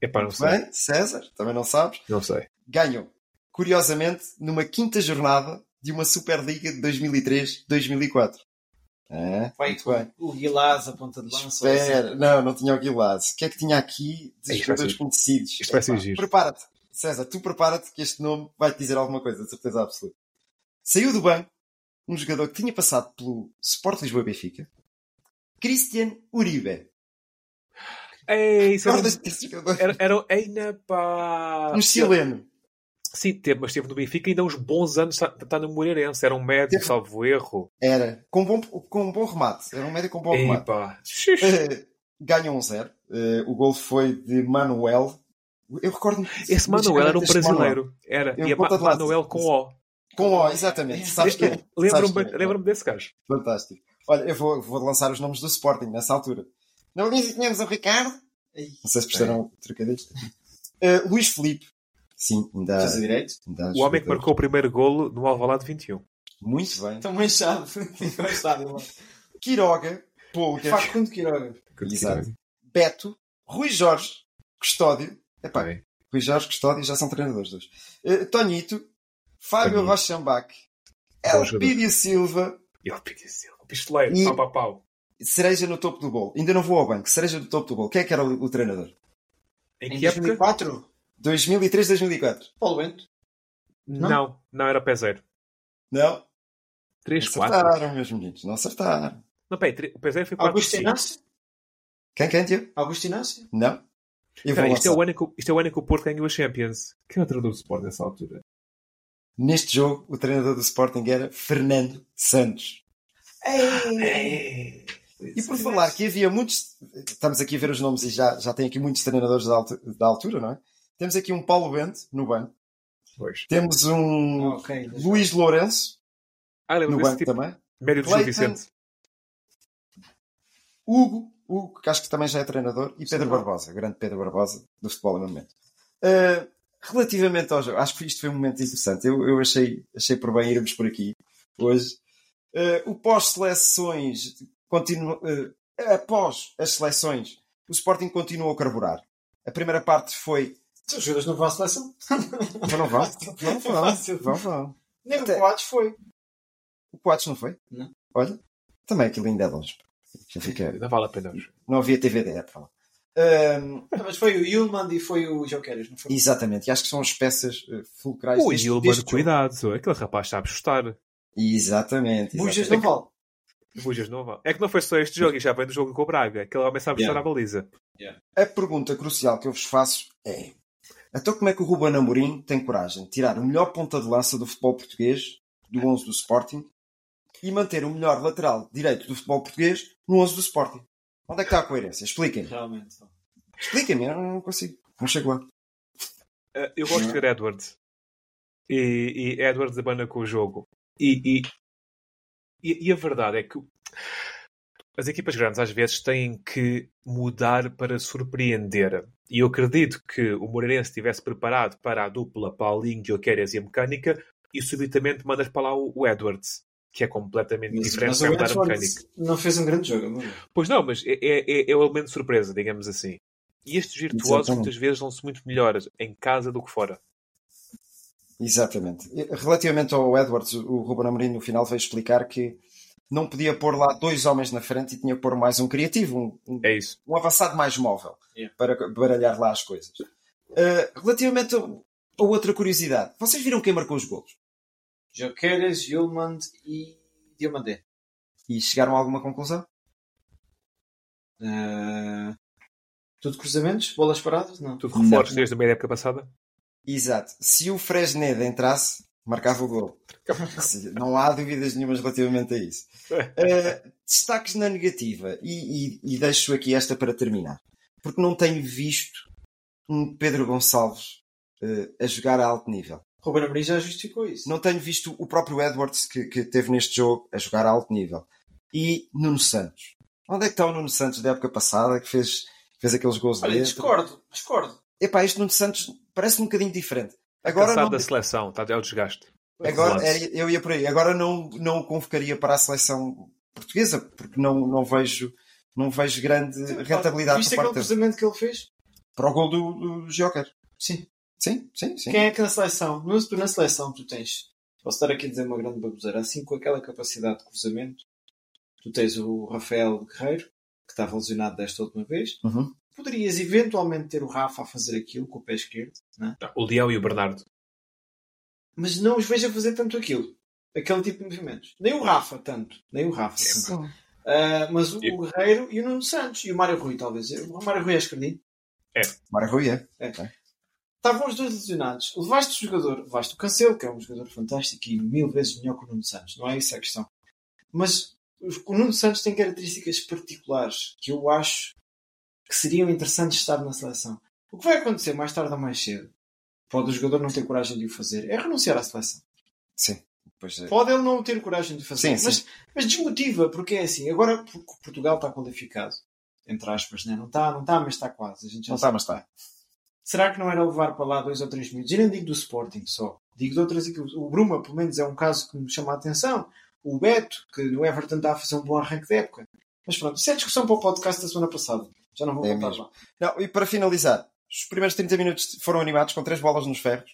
Epá, não sei. Bem, César, também não sabes. Não sei. Ganhou, curiosamente, numa quinta jornada de uma Superliga de 2003-2004. É, Pai, muito bem. o Guilás, a ponta de lança. Espera, assim. não, não tinha o Guilás. O que é que tinha aqui de vai jogadores conhecidos? vai. Prepara-te. César, tu prepara-te que este nome vai-te dizer alguma coisa, de certeza absoluta. Saiu do banco um jogador que tinha passado pelo Sport Lisboa Benfica, Christian Uribe. Ei, isso era, um- era, era pá. Um chileno. Sim, teve, mas esteve no Benfica ainda há uns bons anos. Está, está no Moreirense. Era um médio, Teve- salvo erro. Era, com bom, com um bom remate. Era um médio com bom remate. Epá. Eh, Ganhou um zero. Eh, o gol foi de Manuel. Eu recordo Esse Manuel era um brasileiro. Era. Eu E a Ma- Manuel com O. Com O, exatamente. Sabes que é? Lembro-me é? lembro-me desse gajo. Fantástico. Olha, eu vou, vou lançar os nomes do Sporting nessa altura. Na linha tínhamos o Ricardo. Não sei se perceberam o trocadilho. Uh, Luís Felipe, Sim, ainda, Fazer direito. ainda há O homem que marcou o primeiro golo no Alvalade 21. Muito bem. Estádio lá. Quiroga, Polga, Facundo Quiroga. Exato. Beto, Rui Jorge, Custódio. Epá, Bem. Rui Jorge, Custódio já são treinadores dois. Eh, Tonito, Fábio Tonito. Rochambac, Bom jogador. Elpidio Silva, E ele pediu Silva. Pistoleiro, E- pau, pau, pau. cereja no topo do gol. Ainda não vou ao banco, cereja no topo do gol. Quem é que era o, o treinador? Em Em que época? 2004, 2003, 2004. Paulo Bento. Não? Não, não era pé zero. Não? 3, não 4. acertaram, meus meninos. Não acertaram. Não, peraí, o pé zero foi 4, Augusto 5. Inácio? Quem, quem, tio? Augusto Inácio? Não? Peraí, isto, é o ano que, o- isto é o ano que o Porto ganhou a Champions. Quem é o treinador do Sport nessa altura? Neste jogo, o treinador do Sporting era Fernando Santos. E por falar que havia muitos. Estamos aqui a ver os nomes e já, já tem aqui muitos treinadores da, altu- da altura, não é? Temos aqui um Paulo Bento no banco. Pois. Temos um Ah, ok. Luís Lourenço Ah, no banco tipo. também. Médio de Gil Clayton. Vicente. Hugo, Hugo, que acho que também já é treinador. E Pedro Barbosa, grande Pedro Barbosa do futebol no momento. Uh, relativamente ao jogo, acho que isto foi um momento interessante. Eu, eu achei, achei por bem irmos por aqui hoje. Uh, o pós-seleções continua. uh, após as seleções, o Sporting continua a carburar. A primeira parte foi. Os jogadores não vão à seleção. Não, não vão? Não vão. Fácil. Vão, vão. Nem o Coates foi. O Coates não foi? Não. Olha, também aquilo ainda é longe. Já fica... Não vale a pena. Não havia TVD para lá. Um, Ah, Mas foi o Yulman e foi o Joqueiras, não foi? exatamente, e acho que são as peças uh, fulcrais O deste, Ilman, deste jogo. cuidado. Aquele rapaz sabe chutar. Exatamente. Bujas exatamente. não vale. Bujas não vale. É que não foi só este jogo e já vem do jogo com o Braga. Aquele homem sabe chutar Yeah. a baliza. A pergunta crucial que eu vos faço é: então como é que o Ruben Amorim tem coragem de tirar o melhor ponta de lança do futebol português, do 11 do Sporting, e manter o melhor lateral direito do futebol português no 11 do Sporting? Onde é que está a coerência? Expliquem-me. Realmente. Expliquem-me, eu não consigo. Não chego lá. Uh, eu gosto de ver Edwards. E, e Edwards abana com o jogo. E, e, e, e a verdade é que as equipas grandes às vezes têm que mudar para surpreender. E eu acredito que o Moreirense estivesse preparado para a dupla Paulinho, Joqueiras e a mecânica e subitamente mandas para lá o, o Edwards, que é completamente Mas, diferente mas mudar a mecânica. não fez um grande jogo. amor. Pois não, mas é, é, é o elemento de surpresa, digamos assim. E estes virtuosos Exatamente. muitas vezes dão-se muito melhores em casa do que fora. Exatamente. Relativamente ao Edwards, o Ruben Amorim no final veio explicar que não podia pôr lá dois homens na frente e tinha que pôr mais um criativo, um, um, É isso. um avançado mais móvel Yeah. para baralhar lá as coisas. Uh, relativamente a, a outra curiosidade, vocês viram quem marcou os golos? Joqueiras, Yulman e Diomandé. E chegaram a alguma conclusão? Ah, tudo cruzamentos? Bolas paradas? Não. Tudo reforços desde a meia época passada. Exato. Se o Fresneda entrasse, marcava o gol. Não há dúvidas nenhumas relativamente a isso. Uh, destaques na negativa. E, e- e deixo aqui esta para terminar. Porque não tenho visto um Pedro Gonçalves uh, a jogar a alto nível. Ruben Amorim já justificou isso. Não tenho visto o próprio Edwards que, que teve neste jogo a jogar a alto nível. E Nuno Santos. Onde é que está o Nuno Santos da época passada que fez, fez aqueles gols Olha, dentro? discordo. Discordo. Epá, este Nuno Santos parece um bocadinho diferente. Agora Cansado não, da seleção, está é o desgaste. Agora, é, eu ia por aí. Agora não, não o convocaria para a seleção portuguesa, porque não, não, vejo, não vejo grande rentabilidade Viste aquele dele. cruzamento que ele fez? Para o gol do, do Joker. Sim. Sim, sim, sim. Quem é que na seleção? Na seleção tu tens. Posso estar aqui a dizer uma grande baboseira. Assim com aquela capacidade de cruzamento, tu tens o Rafael Guerreiro, que estava lesionado desta última vez. Uhum. Poderias eventualmente ter o Rafa a fazer aquilo com o pé esquerdo, né? O Leão e o Bernardo. mas não os vejo a fazer tanto aquilo. Aquele tipo de movimentos. Nem o Rafa, tanto. Nem o Rafa. tanto. Ah, mas o, o Guerreiro e o Nuno Santos e o Mário Rui, talvez. O Mário Rui é esquerdinho. Mário Rui é. Estavam os dois lesionados. Levaste o jogador, levaste o Cancelo, que é um jogador fantástico e mil vezes melhor que o Nuno Santos. Não é isso a questão. Mas o Nuno Santos tem características particulares que eu acho que seriam interessantes estar na seleção. O que vai acontecer mais tarde ou mais cedo, pode o jogador não ter coragem de o fazer, é renunciar à seleção. Sim. É. Pode ele não ter coragem de fazer, Sim, mas, sim. mas desmotiva, porque é assim. Agora Portugal está qualificado, entre aspas, né? não está, não está, mas está quase. Não está, mas está. Será que não era levar para lá dois ou três minutos? Eu nem digo do Sporting só. Digo de outras equipes. O Bruma, pelo menos, é um caso que me chama a atenção. O Beto, que no Everton está a fazer um bom arranque de época. Mas pronto, isso é discussão para o podcast da semana passada. Já não vou É voltar mesmo. lá. Não, e para finalizar, os primeiros 30 minutos foram animados com três bolas nos ferros,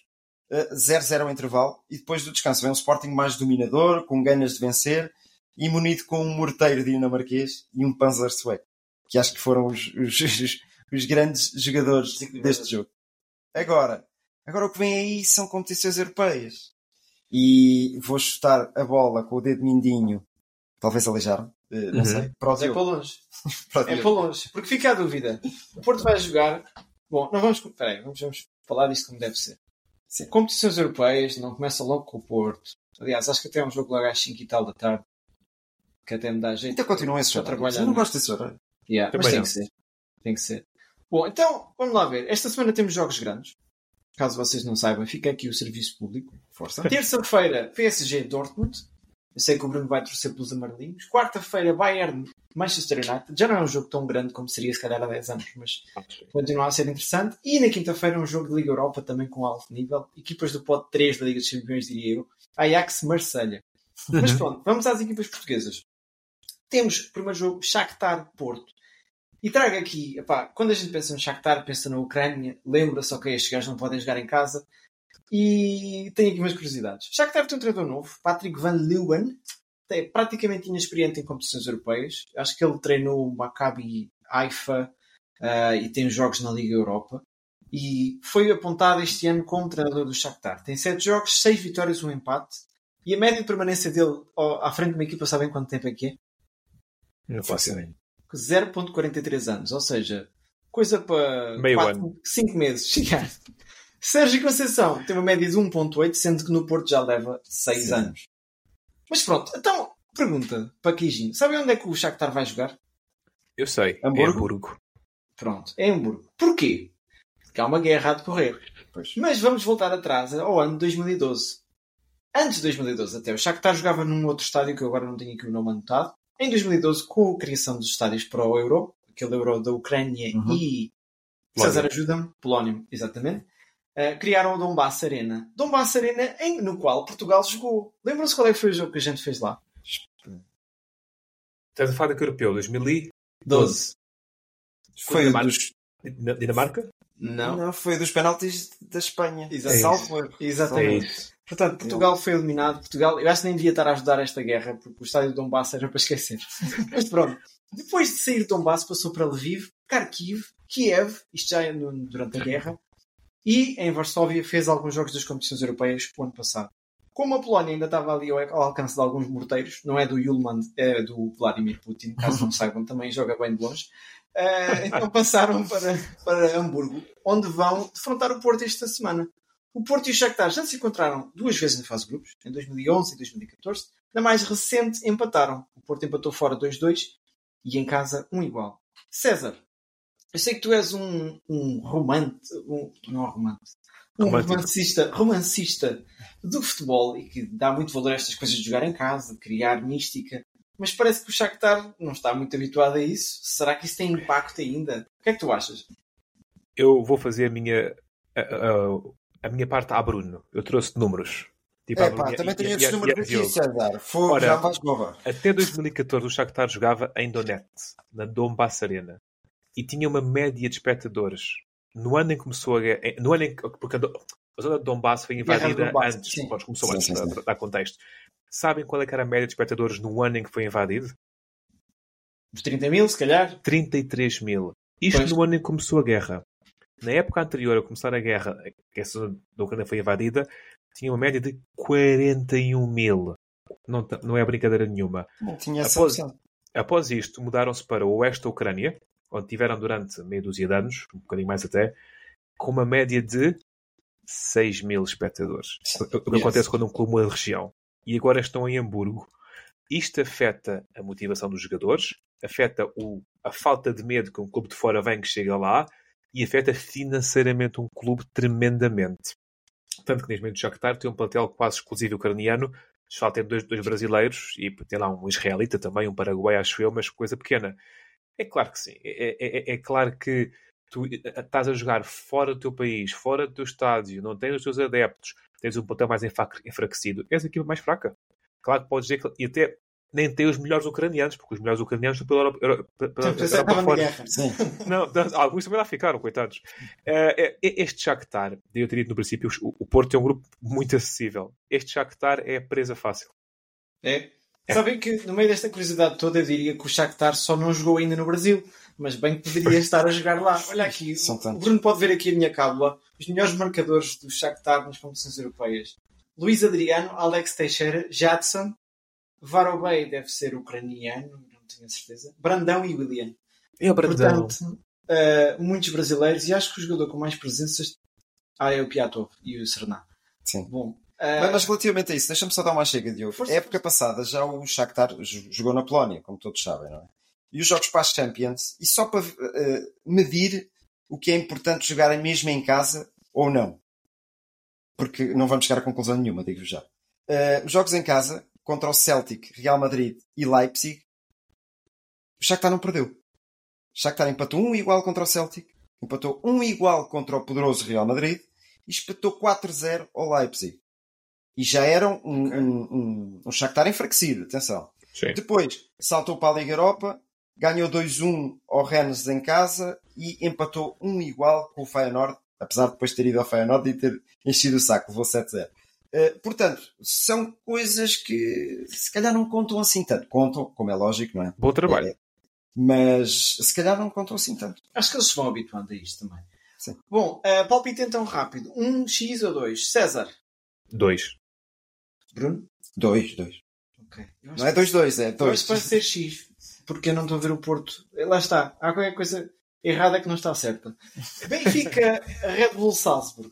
eh, 0-0 ao intervalo, e depois do descanso vem um Sporting mais dominador, com ganas de vencer, e munido com um morteiro dinamarquês e um Panzer sueco, que acho que foram os, os, os- os grandes jogadores deste jogo. Agora, agora o que vem aí são competições europeias. E vou chutar a bola com o dedo mindinho, talvez aleijaram, eh, não Uhum. sei, para o é para longe. Para É para longe. Porque fica a dúvida. O Porto vai jogar. Bom, não vamos. Espera aí, vamos, vamos falar disto como deve ser. Sim. Competições europeias não começa logo com o Porto. Aliás, acho que até é um jogo logo às 5 e tal da tarde. Que até me dá jeito. Então continuam horários. trabalhar. Eu não gosto desse horário. Yeah, mas tem não. que ser. Tem que ser. Bom, então, vamos lá ver. Esta semana temos jogos grandes. Caso vocês não saibam, fica aqui o serviço público. Força. Terça-feira, PSG Dortmund. Eu sei que o Bruno vai torcer pelos amarelinhos. Quarta-feira, Bayern Manchester United. Já não é um jogo tão grande como seria se calhar há 10 anos, mas continua a ser interessante. E na quinta-feira, um jogo de Liga Europa também com alto nível. Equipas do pote 3 da Liga dos Campeões, diria eu. Ajax Marselha. Mas pronto, vamos às equipas portuguesas. Temos primeiro jogo Shakhtar Porto. E trago aqui, epá, quando a gente pensa no Shakhtar, pensa na Ucrânia, lembra-se, ok, estes gajos não podem jogar em casa. E tenho aqui umas curiosidades. Shakhtar tem um treinador novo, Patrick Van Leeuwen, é praticamente inexperiente em competições europeias. Acho que ele treinou o Maccabi Haifa ah, e tem jogos na Liga Europa. E foi apontado este ano como treinador do Shakhtar. Tem 7 jogos, 6 vitórias, um empate. E a média de permanência dele à frente de uma equipa, sabem quanto tempo é que é? Não faço ideia. 0.43 anos, ou seja, coisa para Meio ano. 5 meses chegar. Sérgio Conceição tem uma média de 1.8, sendo que no Porto já leva 6 Sim. anos. Mas pronto, então, pergunta para Quijinho. Sabem onde é que o Shakhtar vai jogar? Eu sei. Hamburgo? É Hamburgo. Pronto, é Hamburgo. Porquê? Porque há uma guerra a decorrer. Pois. Mas vamos voltar atrás ao ano de 2012. Antes de 2012 até, o Shakhtar jogava num outro estádio que eu agora não tenho aqui o nome anotado. Em 2012, com a criação dos estádios para o Euro, aquele Euro da Ucrânia Uhum. e... Polónia. César, ajuda-me. Polónio, exatamente. Uh, criaram o Donbass Arena. Donbass Arena em, no qual Portugal jogou. Lembram-se qual é que foi o jogo que a gente fez lá? Estás a falar daquele europeu, 2012. 12. Foi o Dinamarca? dos, Dina- Dinamarca? Não. não, foi dos penaltis da Espanha. Erro. Exatamente. É isso. Portanto, Portugal foi eliminado. Portugal, eu acho que nem devia estar a ajudar esta guerra, porque o estádio de Donbass era para esquecer. Mas pronto. Depois de sair de Donbass, passou para Lviv, Kharkiv, Kiev, isto já é no- durante a guerra, e em Varsóvia fez alguns jogos das competições europeias o ano passado. Como a Polónia ainda estava ali ao ao alcance de alguns morteiros, não é do Yulman, é do Vladimir Putin, caso não saibam, também joga bem de longe. eh, então passaram para, para Hamburgo, onde vão defrontar o Porto esta semana. O Porto e o Shakhtar já se encontraram duas vezes na fase de grupos, em 2011 e 2014. Na mais recente, empataram. O Porto empatou fora 2-2 e em casa 1 igual. César, eu sei que tu és um, um romante, um, não romante, um Romântico. romancista, romancista do futebol e que dá muito valor a estas coisas de jogar em casa, de criar mística. Mas parece que o Shakhtar não está muito habituado a isso. Será que isso tem impacto ainda? O que é que tu achas? Eu vou fazer a minha, a, a- a minha parte à Bruno. Eu trouxe números. Tipo, É pá, Bruno e- também tenho esses números aqui. César. Fogo, Ora, já vais roubar. Até 2014 o Shakhtar jogava em Donetsk, na Donbass Arena. E tinha uma média de espectadores. No ano em que começou a guerra... No ano em que... Porque a zona de Donbass foi invadida Donbass, antes. sim. Pronto, começou Sim, antes, sim, sim. para dar contexto. Sabem qual é que era a média de espectadores no ano em que foi invadido? Os 30 mil, se calhar? 33 mil. Isto Pois. no ano em que começou a guerra. Na época anterior a começar a guerra, que essa zona da Ucrânia foi invadida, tinha uma média de 41 mil. Não, não é brincadeira nenhuma. Não tinha essa Após- opção. Após isto, mudaram-se para o oeste da Ucrânia, onde tiveram durante meia dúzia de anos, um bocadinho mais até, com uma média de 6 mil espectadores. O que Yes. acontece quando um clube muda de região. E agora estão em Hamburgo. Isto afeta a motivação dos jogadores, afeta o- a falta de medo que um clube de fora vem que chega lá e afeta financeiramente um clube tremendamente. Tanto que neste momento o Shakhtar tem um plantel quase exclusivo ucraniano, só tem dois, dois brasileiros e tem lá um israelita também, um paraguai, acho eu, mas coisa pequena. É claro que sim. É, é- é- é claro que tu eh, estás a jogar fora do teu país, fora do teu estádio, não tens os teus adeptos, tens um plantel mais enfra- enfraquecido, és a equipa mais fraca. Claro que podes dizer que e até nem tem os melhores ucranianos, porque os melhores ucranianos estão pela Europa, Euro- pela- pela Europa fora. guerra. Não, não, alguns também lá ficaram, coitados. Eh, este Shakhtar, eu teria dito no princípio, o, o Porto é um grupo muito acessível. Este Shakhtar é a presa fácil. É. Sabem que no meio desta curiosidade toda eu diria que o Shakhtar só não jogou ainda no Brasil, mas bem que poderia estar a jogar lá. Olha aqui, São o. Bruno pode ver aqui a minha cábula, os melhores marcadores do Shakhtar nas competições europeias. Luís Adriano, Alex Teixeira, Jadson, Varobey deve ser ucraniano, não tenho a certeza, Brandão e William. É o Brandão. Portanto, eh, muitos brasileiros e acho que o jogador com mais presenças ah, é o Piatov e o Serná. Sim. Bom, eh, Mas, relativamente a isso, deixa-me só dar uma chega, Diogo. Força, época passada já o Shakhtar jogou na Polónia, como todos sabem, não é? E os jogos para as Champions, e só para eh, medir o que é importante jogarem mesmo em casa ou não. Porque não vamos chegar a conclusão nenhuma, digo já. Eh, os jogos em casa, contra o Celtic, Real Madrid e Leipzig, o Shakhtar não perdeu. O Shakhtar empatou um igual contra o Celtic, empatou um igual contra o poderoso Real Madrid e espetou 4-0 ao Leipzig. E já era um, um, um, um Shakhtar enfraquecido, atenção. Sim. Depois saltou para a Liga Europa, ganhou 2-1 ao Rennes em casa e empatou um igual com o Feyenoord, apesar de depois ter ido ao Feyenoord e ter enchido o saco, levou 7-0. Eh, portanto, são coisas que se calhar não contam assim tanto. Contam, como é lógico, não é? Bom trabalho. É, mas se calhar não contam assim tanto. Acho que eles se vão habituando a isto também. Sim. Bom, uh, palpite então rápido. Um X ou dois? César. Dois. Bruno? 2, 2. Ok. Eu acho Não é que- 2-2, é 2. que vai ser X. Porque eu não estou a ver o Porto. Lá está. Há qualquer coisa errada que não está certa. Benfica, Red Bull Salzburg.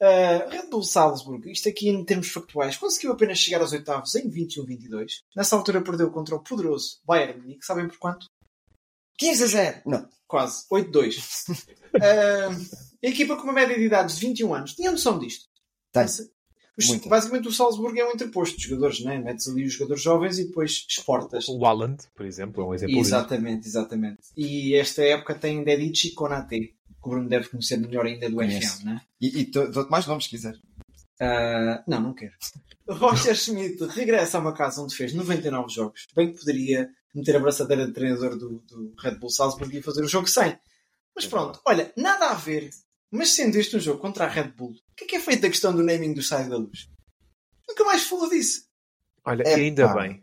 Uh, Red Bull Salzburg, isto aqui em termos factuais, conseguiu apenas chegar aos oitavos em 21-22. Nessa altura perdeu contra o poderoso Bayern Munique. Sabem por quanto? 15 a 0. Não. Quase. 8-2. uh, a equipa com uma média de idades de 21 anos. Tinha noção disto? Tem. Os- basicamente o Salzburgo é um interposto de jogadores, né? metes ali os jogadores jovens e depois exportas. O Haaland, por exemplo, é um exemplo disso. Exatamente, exatamente. E esta época tem Dedici e Konate, que o Bruno deve conhecer melhor ainda do Conheço. FM, né? E, e dou- dou-te mais nomes se quiser. Ah, não, não quero. Roger Schmidt regressa a uma casa onde fez 99 jogos. Bem que poderia meter a braçadeira de treinador do, do Red Bull Salzburg e fazer o jogo 100. Mas pronto, olha, nada a ver. Mas sendo este um jogo contra a Red Bull, o que é que é feito da questão do naming do Sai da Luz? Nunca mais falou disso. Olha, É, e ainda pá. bem.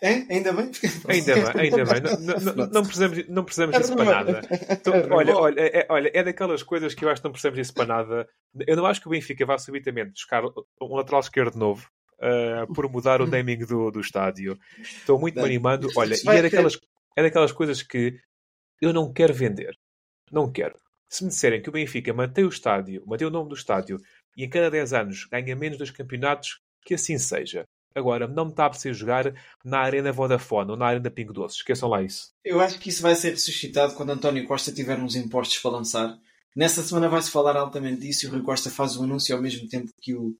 É? Ainda bem? Ainda bem, ainda bem. Não, não- não- precisamos, não precisamos É disso para nada. Então, olha, olha, é, olha, é daquelas coisas que eu acho que não precisamos disso para nada. Eu não acho que o Benfica vá subitamente buscar um lateral esquerdo novo ah, por mudar o naming do, do estádio. Estou muito me animando. Olha, e é daquelas, é daquelas coisas que eu não quero vender. Não quero. Se me disserem que o Benfica mantém o estádio, mantém o nome do estádio e em cada 10 anos ganha menos dois campeonatos, que assim seja. Agora, não me está a precisar jogar na Arena Vodafone ou na Arena Pingo Doce. Esqueçam lá isso. Eu acho que isso vai ser ressuscitado quando António Costa tiver uns impostos para lançar. Nessa semana vai-se falar altamente disso e o Rui Costa faz o anúncio ao mesmo tempo que o,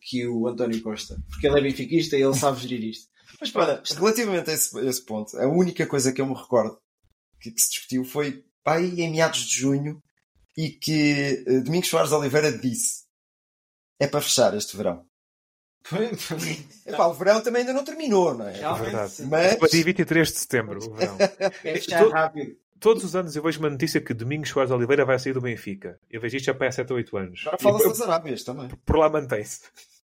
que o António Costa. Porque ele é benfiquista e ele sabe gerir isto. Mas para, Relativamente a esse, a esse ponto, a única coisa que eu me recordo que, que se discutiu foi pai em meados de junho e que eh, Domingos Soares Oliveira disse é para fechar este verão. Epá, o verão também ainda não terminou, não é? Realmente, verdade. Mas Para dia 23 de setembro, o verão. é Todo- rápido. Todos os anos eu vejo uma notícia que Domingos Soares Oliveira vai sair do Benfica. Eu vejo isto já para 7 ou 8 anos. agora fala-se das Arábias também. por lá mantém-se.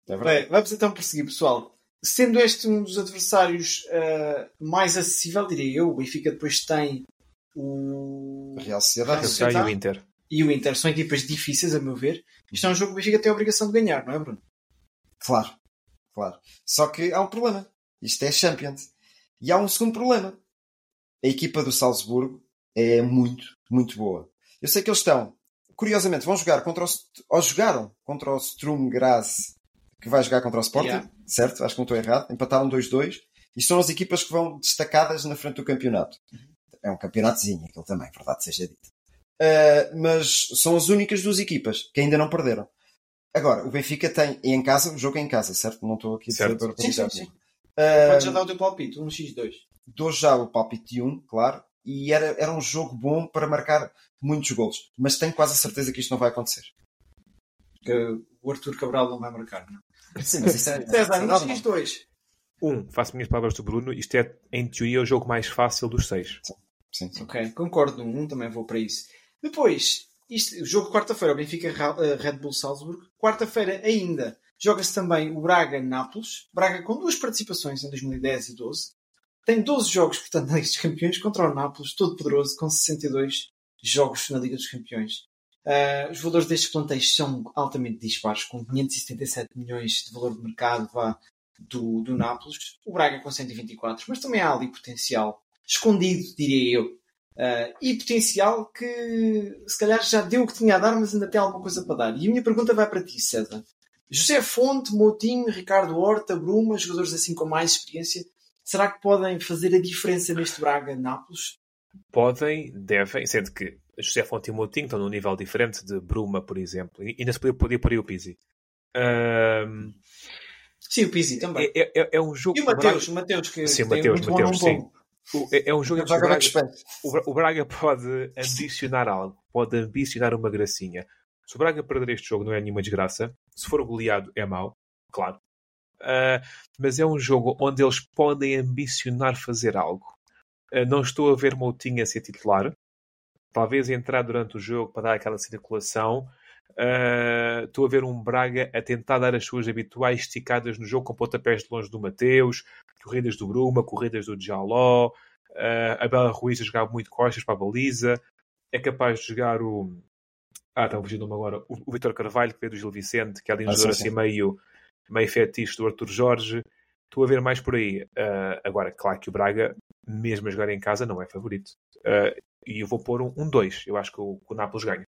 É verdade. Bem, vamos então prosseguir, pessoal. Sendo este um dos adversários ah, mais acessível, diria eu, o Benfica depois tem o Real Sociedade. Real Já e o Inter. e o Inter. São equipas difíceis, a meu ver. Isto é um jogo que o Benfica tem a obrigação de ganhar, não é, Bruno? Claro, claro. Só que há um problema. Isto é Champions. E há um segundo problema. A equipa do Salzburgo é muito, muito boa. Eu sei que eles estão, curiosamente, vão jogar contra o, ou jogaram contra o Sturm Graz, que vai jogar contra o Sporting, Yeah. certo? Acho que não estou errado. Empataram 2-2. E são as equipas que vão destacadas na frente do campeonato. É um campeonatozinho, aquilo também, verdade seja dito. Uh, mas são as únicas duas equipas que ainda não perderam. Agora, o Benfica tem em casa, o jogo é em casa, certo? Não estou aqui a dizer para Sim, sim, sim. Uh, Podes já dar o teu palpite, um X2. dou já o palpite de 1, claro, e era, era um jogo bom para marcar muitos golos. Mas tenho quase a certeza que isto não vai acontecer. Que o Arthur Cabral não vai marcar, não? Sim, mas isso é. César, diz dois. Um, faço minhas palavras do Bruno, isto é, em teoria, o jogo mais fácil dos seis. Sim, sim. Ok, concordo no 1, também vou para isso. Depois, isto, o jogo quarta-feira, o Benfica eh, Red Bull Salzburgo. Quarta-feira ainda joga-se também o Braga-Nápoles. Braga com duas participações em 2010 e 12. Tem 12 jogos, portanto, na Liga dos Campeões contra o Nápoles, todo poderoso, com 62 jogos na Liga dos Campeões. Ah, os valores destes plantéis são altamente dispares, com 577 milhões de valor de mercado vá, do, do Nápoles. O Braga com 124, mas também há ali potencial escondido, diria eu. Ah, e potencial que se calhar já deu o que tinha a dar, mas ainda tem alguma coisa para dar. E a minha pergunta vai para ti, César. José Fonte, Moutinho, Ricardo Horta, Bruma, jogadores assim com mais experiência, será que podem fazer a diferença neste Braga-Nápoles? Podem, devem, sendo que José Fonte e Moutinho estão num nível diferente de Bruma, por exemplo. E ainda se podia, pôr aí o Pizzi. Ahm, Sim, o Pizzi também. é, é- é um jogo E o Mateus, Braga- Mateus que Sim, que Mateus, Mateus, sim. bom. O- É, é um jogo em que o Braga, o o Braga pode ambicionar algo, pode ambicionar uma gracinha. Se o Braga perder este jogo, não é nenhuma desgraça. Se for goleado, é mau, claro. Ah, mas é um jogo onde eles podem ambicionar fazer algo. Ah, não estou a ver Moutinho a ser titular. Talvez entrar durante o jogo para dar aquela circulação. Ah, estou a ver um Braga a tentar dar as suas habituais esticadas no jogo com pontapés de longe do Mateus, corridas do Bruma, corridas do Djaló, ah, a Bela Ruiz a jogar muito costas para a baliza. É capaz de jogar o. Ah, está fugindo me agora. O, o Vitor Carvalho, que veio do Gil Vicente, que é ali um Ah, jogador sim, assim sim. meio, meio fetiche do Arthur Jorge. Estou a ver mais por aí. Ah, agora, claro que o Braga, mesmo a jogar em casa, não é favorito. Ah, e eu vou pôr um 2. eu acho que o, que o Nápoles ganha.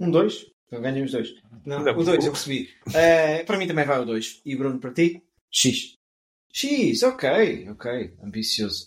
Um 2? Então ganhei os dois. Não, Não, o 2 o- eu percebi. Eh, para mim também vai o 2. E Bruno, para ti? X. X, ok, ok, ambicioso.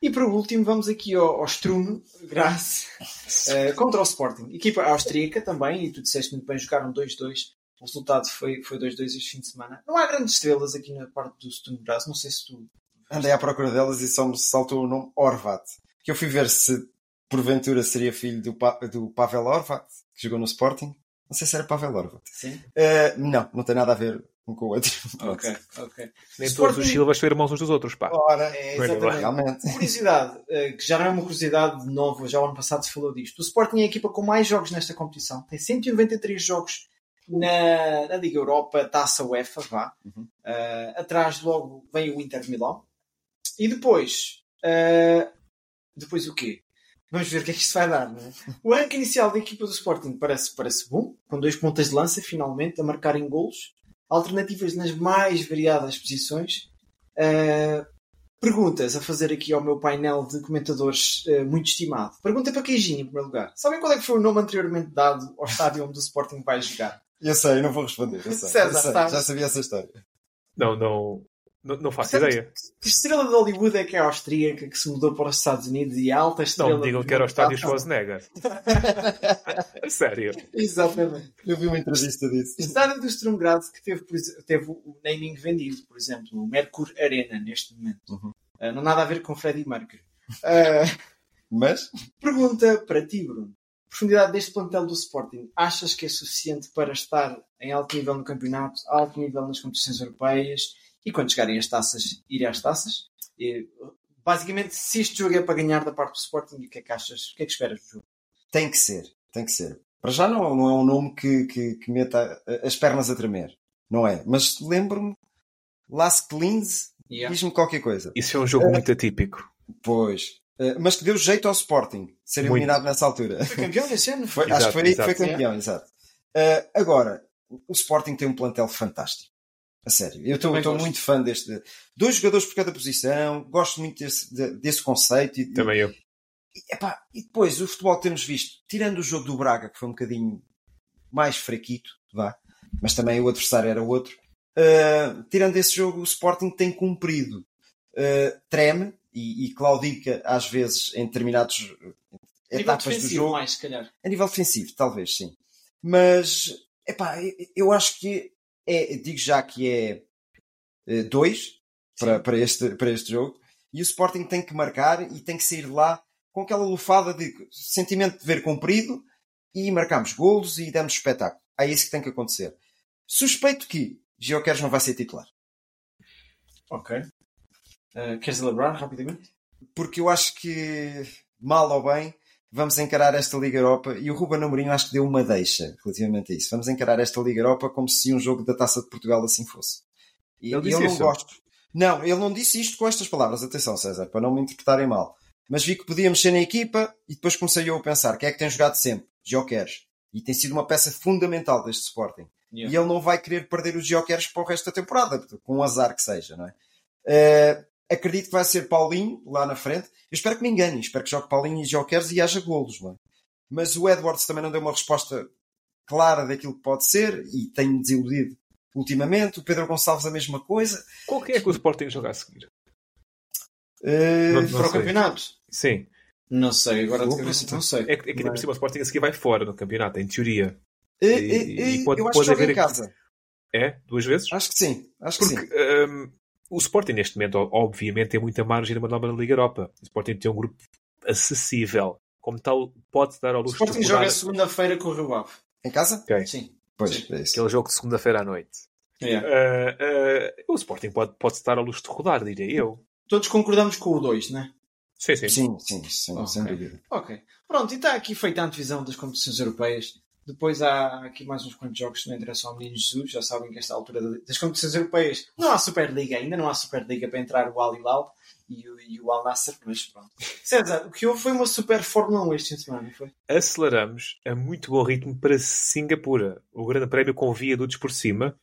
E por último, vamos aqui ao, ao Strum, Graça, eh, contra o Sporting. Equipa austríaca também, e tu disseste muito bem, jogaram 2-2. O resultado foi, foi 2-2 este fim de semana. Não há grandes estrelas aqui na parte do Sturm Graz, não sei se tu. Andei à procura delas e só me saltou o nome Orvat. Que eu fui ver se porventura seria filho do, Pa- do Pavel Orvat, que jogou no Sporting. Não sei se era Pavel Orvat. Sim? Eh, não, não tem nada a ver um com o outro. Ok, ok. Nem Sporting- todos os Silvas são irmãos uns dos outros, pá. Ora, É, Bem, exatamente. realmente. Curiosidade, eh, que já não é uma curiosidade nova, já o ano passado se falou disto. O Sporting é a equipa com mais jogos nesta competição. Tem 193 jogos na, na Liga Europa, Taça UEFA, vá. Uhum. Eh, atrás logo vem o Inter de Milão. E depois, eh, depois o quê? Vamos ver o que é que isto vai dar, não é? O ranking inicial da equipa do Sporting parece, parece bom, com dois pontas de lança, finalmente, a marcarem golos. Alternativas nas mais variadas posições. Eh, perguntas a fazer aqui ao meu painel de comentadores eh, muito estimado. Pergunta para Queijinho, em primeiro lugar. Sabem qual é que foi o nome anteriormente dado ao estádio onde o Sporting vai jogar? Eu sei, não vou responder. Eu sei, César, eu sei. Já sabia essa história. Não, não, não, não faço ideia. Que estrela de Hollywood é que é austríaca, que se mudou para os Estados Unidos e a alta estrela... Não me digam que era o estádio Schwarzenegger. Sério. Exatamente. Eu vi uma entrevista disso. O estádio do Sturm Graz que teve, teve o naming vendido, por exemplo, o Mercure Arena, neste momento. Uhum. Ah, não nada a ver com Freddie Mercury. Ah, Mas, Pergunta para ti, Bruno. Profundidade deste plantel do Sporting, achas que é suficiente para estar em alto nível no campeonato, alto nível nas competições europeias e quando chegarem as taças, ir às taças? E, basicamente, se este jogo é para ganhar da parte do Sporting, o que é que achas? O que é que esperas do jogo? tem que ser. Tem que ser. Para já não, não é um nome que, que, que meta as pernas a tremer. Não é? Mas lembro-me, Las Klins, Yeah. diz-me qualquer coisa. Isso é um jogo muito atípico. Pois. Eh, Mas que deu jeito ao Sporting ser Muito. eliminado nessa altura. Foi campeão esse ano? Foi- Exato, acho que foi, exato. foi campeão, exato. Eh, agora, o Sporting tem um plantel fantástico. A sério. Eu estou muito fã deste. Dois jogadores por cada posição. Gosto muito desse, de- desse conceito. E, Também eu. e, epá, e depois, o futebol que temos visto, tirando o jogo do Braga, que foi um bocadinho mais fraquito, vá, mas também o adversário era outro. eh, tirando esse jogo, o Sporting tem cumprido. Eh, treme e, e claudica às vezes em determinados Nível etapas do jogo. mais, se calhar. A nível defensivo, talvez, sim. Mas, epá, eu acho que é, digo já que é eh, dois para, para, este, para este jogo. E o Sporting tem que marcar e tem que sair de lá com aquela lufada de sentimento de dever cumprido e marcámos golos e demos espetáculo. É isso que tem que acontecer. Suspeito que Gioqueres não vai ser titular. Ok. Uh, queres elaborar rapidamente? Porque eu acho que, mal ou bem, vamos encarar esta Liga Europa e o Ruben Amorim acho que deu uma deixa relativamente a isso. Vamos encarar esta Liga Europa como se um jogo da Taça de Portugal assim fosse. E Ele eu disse não isso? gosto. Não, ele não disse isto com estas palavras. Atenção, César, para não me interpretarem mal. Mas vi que podia mexer na equipa e depois comecei eu a pensar quem é que tem jogado sempre? Jokeres. E tem sido uma peça fundamental deste Sporting. Yeah. E ele não vai querer perder os Jokeres para o resto da temporada, com um azar que seja, não é? Eh, acredito que vai ser Paulinho lá na frente. Eu espero que me engane, espero que jogue Paulinho e Jokeres e haja golos, não é? Mas o Edwards também não deu uma resposta clara daquilo que pode ser e tem-me desiludido ultimamente. O Pedro Gonçalves a mesma coisa. Qual que é que o Sporting joga a seguir? Não- não Para o campeonato? Sim. Não sei, agora de Vou cabeça pensar. não sei. É que, é que ainda por cima o Sporting a seguir vai fora no campeonato, em teoria. eh, E- eh, e eh, pode- eu acho pode que joga em casa. É? Duas vezes? Acho que sim. Acho que Porque sim. hum, o Sporting neste momento, obviamente, tem muita margem de manobra na Liga Europa. O Sporting tem um grupo acessível. Como tal, pode dar ao O luxo Sporting de joga segunda-feira com o Rio Ave. Em casa? Ok. Sim. Pois, Sim. é isso. aquele jogo de segunda-feira à noite. Yeah. Ah, ah, o Sporting pode, pode estar ao luxo de rodar, diria eu. Todos concordamos com o 2, não é? Sim, sim. Sim, sim, sim, Ok. sem dúvida. Ok. Pronto, e está aqui feita a antevisão das competições europeias. Depois há aqui mais uns quantos jogos que não interessam ao Menino Jesus. Já sabem que esta altura das competições europeias não há Superliga ainda, não há Superliga para entrar o Al Hilal e o, e o Al Nasser, mas pronto. César, o que houve foi uma Super Fórmula 1 este fim de semana, não foi? Aceleramos a muito bom ritmo para Singapura. O Grande Prémio com viadutos por cima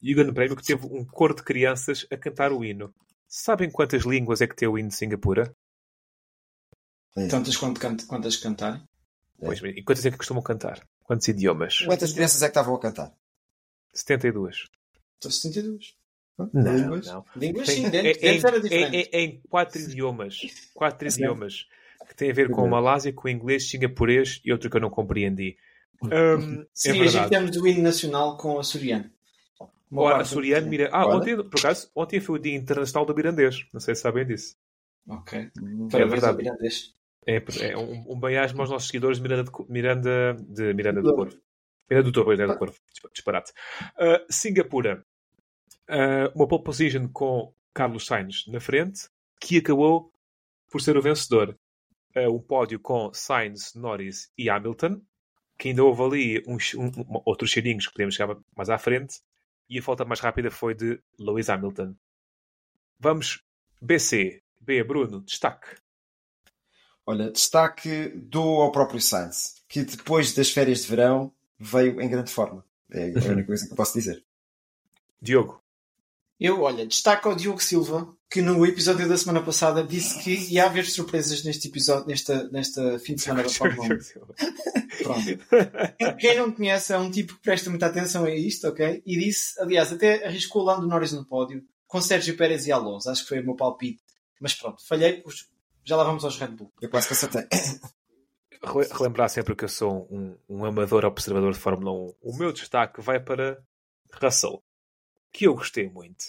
e o Grande Prémio que teve um coro de crianças a cantar o hino. Sabem quantas línguas é que tem o hino de Singapura? É. Tantas quanto, quant- quantas cantarem. Pois bem, e quantas é que costumam cantar? Quantos idiomas? Quantas crianças é que estavam a cantar? 72. Estou 72. Não, Línguas? não. Línguas sim, é- dentro, é- dentro era é- diferente. é- é em quatro idiomas. Quatro Certo. idiomas. Que tem a ver com o Malásia, com o inglês, singapurês e outro que eu não compreendi. É Sim, a verdade. gente temos o hino nacional com açoriano. Uma Ora, açoriano, mira... Ah, ontem, por acaso, ontem foi o Dia Internacional do Mirandês. Não sei se sabem disso. Ok. Hum, Parabéns verdade. ao Mirandês. É, é um, um bem-ajo aos nossos seguidores de Miranda, de, Miranda, de Miranda do Corvo. Miranda do Touro, Miranda do Corvo. Dispa- Disparate. Ah, Singapura. Ah, uma pole position com Carlos Sainz na frente, que acabou por ser o vencedor. Ah, um pódio com Sainz, Norris e Hamilton, que ainda houve ali uns, um- outros cheirinhos que podemos chegar mais à frente, e a volta mais rápida foi de Lewis Hamilton. Vamos, BC. B, Bruno, destaque. Olha, destaque dou ao próprio Sainz, que depois das férias de verão veio em grande forma. É a única coisa que eu posso dizer. Diogo. Eu, olha, destaco ao Diogo Silva, que no episódio da semana passada disse que ia haver surpresas neste episódio, nesta, nesta fim de semana da Fórmula 1. Pronto. Quem não conhece é um tipo que presta muita atenção a isto, ok? E disse, aliás, até arriscou o Lando Norris no pódio, com Sérgio Pérez e Alonso. Acho que foi o meu palpite. Mas pronto, falhei. os- Já lá vamos aos Red Bull. Eu quase que acertei. Rele- Relembrar sempre que eu sou um, um amador observador de Fórmula 1. O meu destaque vai para Russell, que eu gostei muito.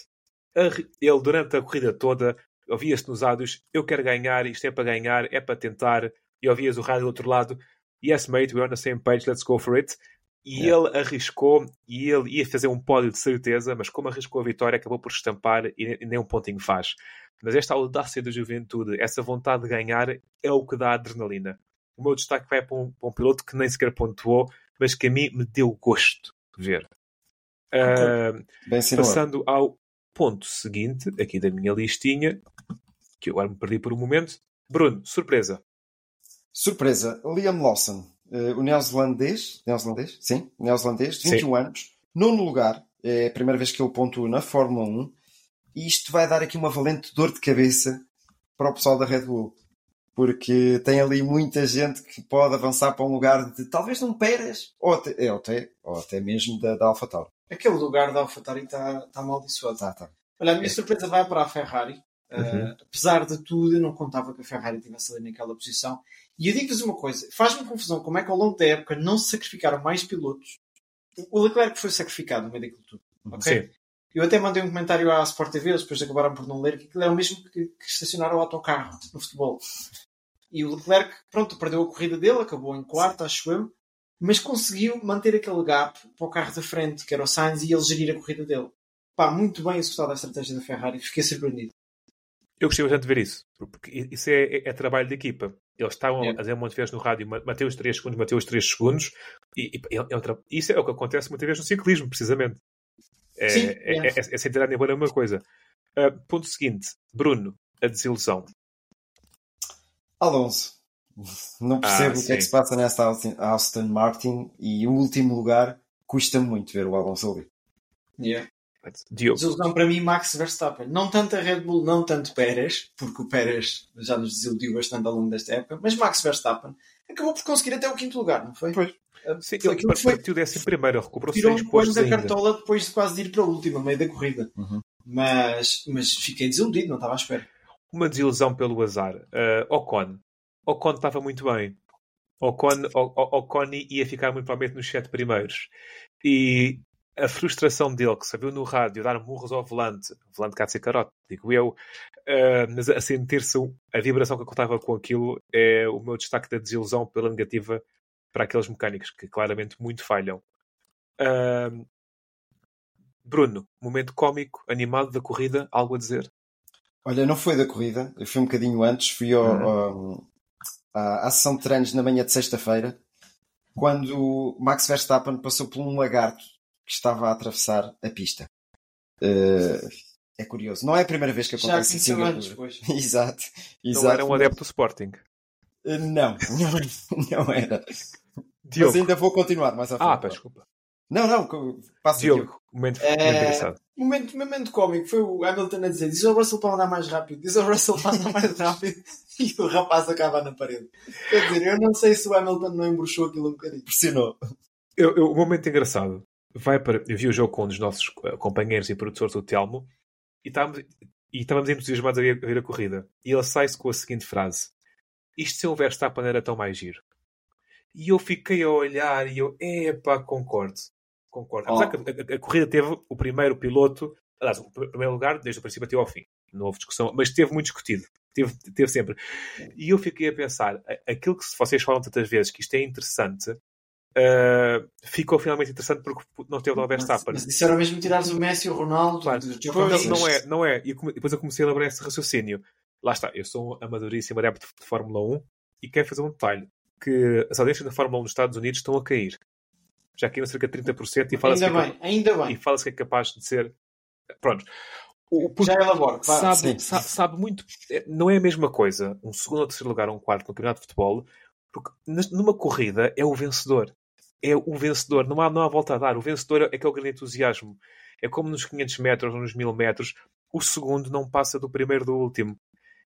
Ele, durante a corrida toda, ouvia-se nos áudios: Eu quero ganhar, isto é para ganhar, é para tentar. E ouvias o rádio do outro lado: Yes, mate, we're on the same page, let's go for it. E ele arriscou e ele ia fazer um pódio de certeza, mas como arriscou a vitória, acabou por estampar e nem um pontinho faz. Mas esta audácia da juventude, essa vontade de ganhar, é o que dá adrenalina. O meu destaque vai para um, para um piloto que nem sequer pontuou, mas que a mim me deu gosto de ver. Assinalado. passando ao ponto seguinte, aqui da minha listinha, que eu agora me perdi por um momento. Bruno, surpresa. Surpresa, Liam Lawson, eh, o neozelandês, neozelandês? Sim, neozelandês, de 21 anos, nono lugar, é a primeira vez que ele pontua na Fórmula 1, e isto vai dar aqui uma valente dor de cabeça para o pessoal da Red Bull, porque tem ali muita gente que pode avançar para um lugar de talvez um Pérez, ou até, é, ou até, ou até mesmo da, da AlphaTauri. Aquele lugar da AlphaTauri está tá amaldiçoado. Tá, tá. Olha, a minha surpresa vai para a Ferrari. Uh, Uhum. apesar de tudo, eu não contava que a Ferrari estivesse ali naquela posição. E eu digo-vos uma coisa: faz-me confusão como é que ao longo da época não se sacrificaram mais pilotos. O Leclerc foi sacrificado no meio daquilo tudo. ok? Sim. Eu até mandei um comentário à Sport TV, eles depois acabaram por não ler, que aquilo é o mesmo que, que estacionar o autocarro no futebol. E o Leclerc, pronto, perdeu a corrida dele, acabou em quarto, acho eu, mas conseguiu manter aquele gap para o carro da frente, que era o Sainz, e ele gerir a corrida dele. Pá, muito bem executada a estratégia da Ferrari, fiquei surpreendido. Eu gostei bastante de ver isso, porque isso é, é, é trabalho de equipa. Eles estavam a dizer muitas vezes no rádio, matei os 3 segundos, matei os 3 segundos, e, e um tra- isso é o que acontece muitas vezes no ciclismo, precisamente. É, Sim, é, yeah. é, é sem tirar nem pôr uma coisa. Ah, ponto seguinte, Bruno, a desilusão. Alonso. Não percebo Ah, o que é que se passa nesta Austin, Aston Martin e o último lugar custa muito ver o Alonso ali. Diogo. Desilusão para mim, Max Verstappen. Não tanto a Red Bull, não tanto Pérez, porque o Pérez já nos desiludiu bastante ao longo desta época, mas Max Verstappen acabou por conseguir até o quinto lugar, não foi? Pois. Sim, Aquilo ele foi- partiu décimo primeiro, recuperou tirou 6 coelho postos da ainda. cartola depois de quase ir para a última, meio da corrida. Uhum. Mas, mas fiquei desiludido, não estava à espera. Uma desilusão pelo azar. Uh, Ocon. Ocon estava muito bem. Ocon, Ocon ia ficar muito provavelmente nos sete primeiros. E a frustração dele, que se viu no rádio dar murros ao volante, volante cá de ser carote, digo eu, uh, mas a sentir-se a vibração que eu contava com aquilo é o meu destaque da desilusão pela negativa para aqueles mecânicos que claramente muito falham. Uh, Bruno, momento cómico, animado da corrida, algo a dizer? Olha, não foi da corrida, eu fui um bocadinho antes, fui ao, ao- à, à sessão de treinos na manhã de sexta-feira, quando o Max Verstappen passou por um lagarto que estava a atravessar a pista. Eh, é curioso, não é a primeira vez que Já acontece em conheceu antes, Singapura. pois. exato, Não exato. era um adepto do Sporting. Eh, Não, não, era. Diogo. Mas ainda vou continuar mais à frente. Ah, peço desculpa. Não, não, passa Diogo, Diogo. momento, É, momento engraçado. Momento, momento cómico foi o Hamilton a dizer: diz ao Russell para andar mais rápido, diz ao Russell para andar mais rápido, e o rapaz acaba na parede. Quer dizer, eu não sei se o Hamilton não embruxou aquilo um bocadinho. Pressionou. Eu, eu, o momento engraçado vai para. Eu vi o jogo com um dos nossos eh, companheiros e produtores, o Telmo, e estávamos, e estávamos entusiasmados a ver, a ver a corrida. E ele sai-se com a seguinte frase: Isto se o Verstappen era tão mais giro. E eu fiquei a olhar e eu, epá, concordo. Concordo. Oh. A, a- a corrida teve o primeiro piloto, aliás, o pr- primeiro lugar, desde o princípio até ao fim. Não houve discussão, mas teve muito discutido. Teve, teve sempre. E eu fiquei a pensar, aquilo que vocês falam tantas vezes, que isto é interessante, ah, ficou finalmente interessante porque não teve o Verstappen. Mas disseram mesmo tirares o Messi o Ronaldo. Claro. Joe Não, não é, não é. E depois eu comecei a elaborar esse raciocínio. Lá está, eu sou um amadoríssimo adepto de Fórmula 1 e quero fazer um detalhe: que as audiências da Fórmula 1 nos Estados Unidos estão a cair. Já caíram cerca de 30% e fala-se que, é e fala-se que é capaz de ser. Pronto. O, Já elaboro. vá. sabe, sabe, sabe muito. é, Não é a mesma coisa um segundo ou terceiro lugar ou um quarto no campeonato de futebol, porque numa corrida é o vencedor. É o vencedor, não há, não há volta a dar. O vencedor é que é o grande entusiasmo. É como nos 500 metros ou nos 1000 metros, o segundo não passa do primeiro do último.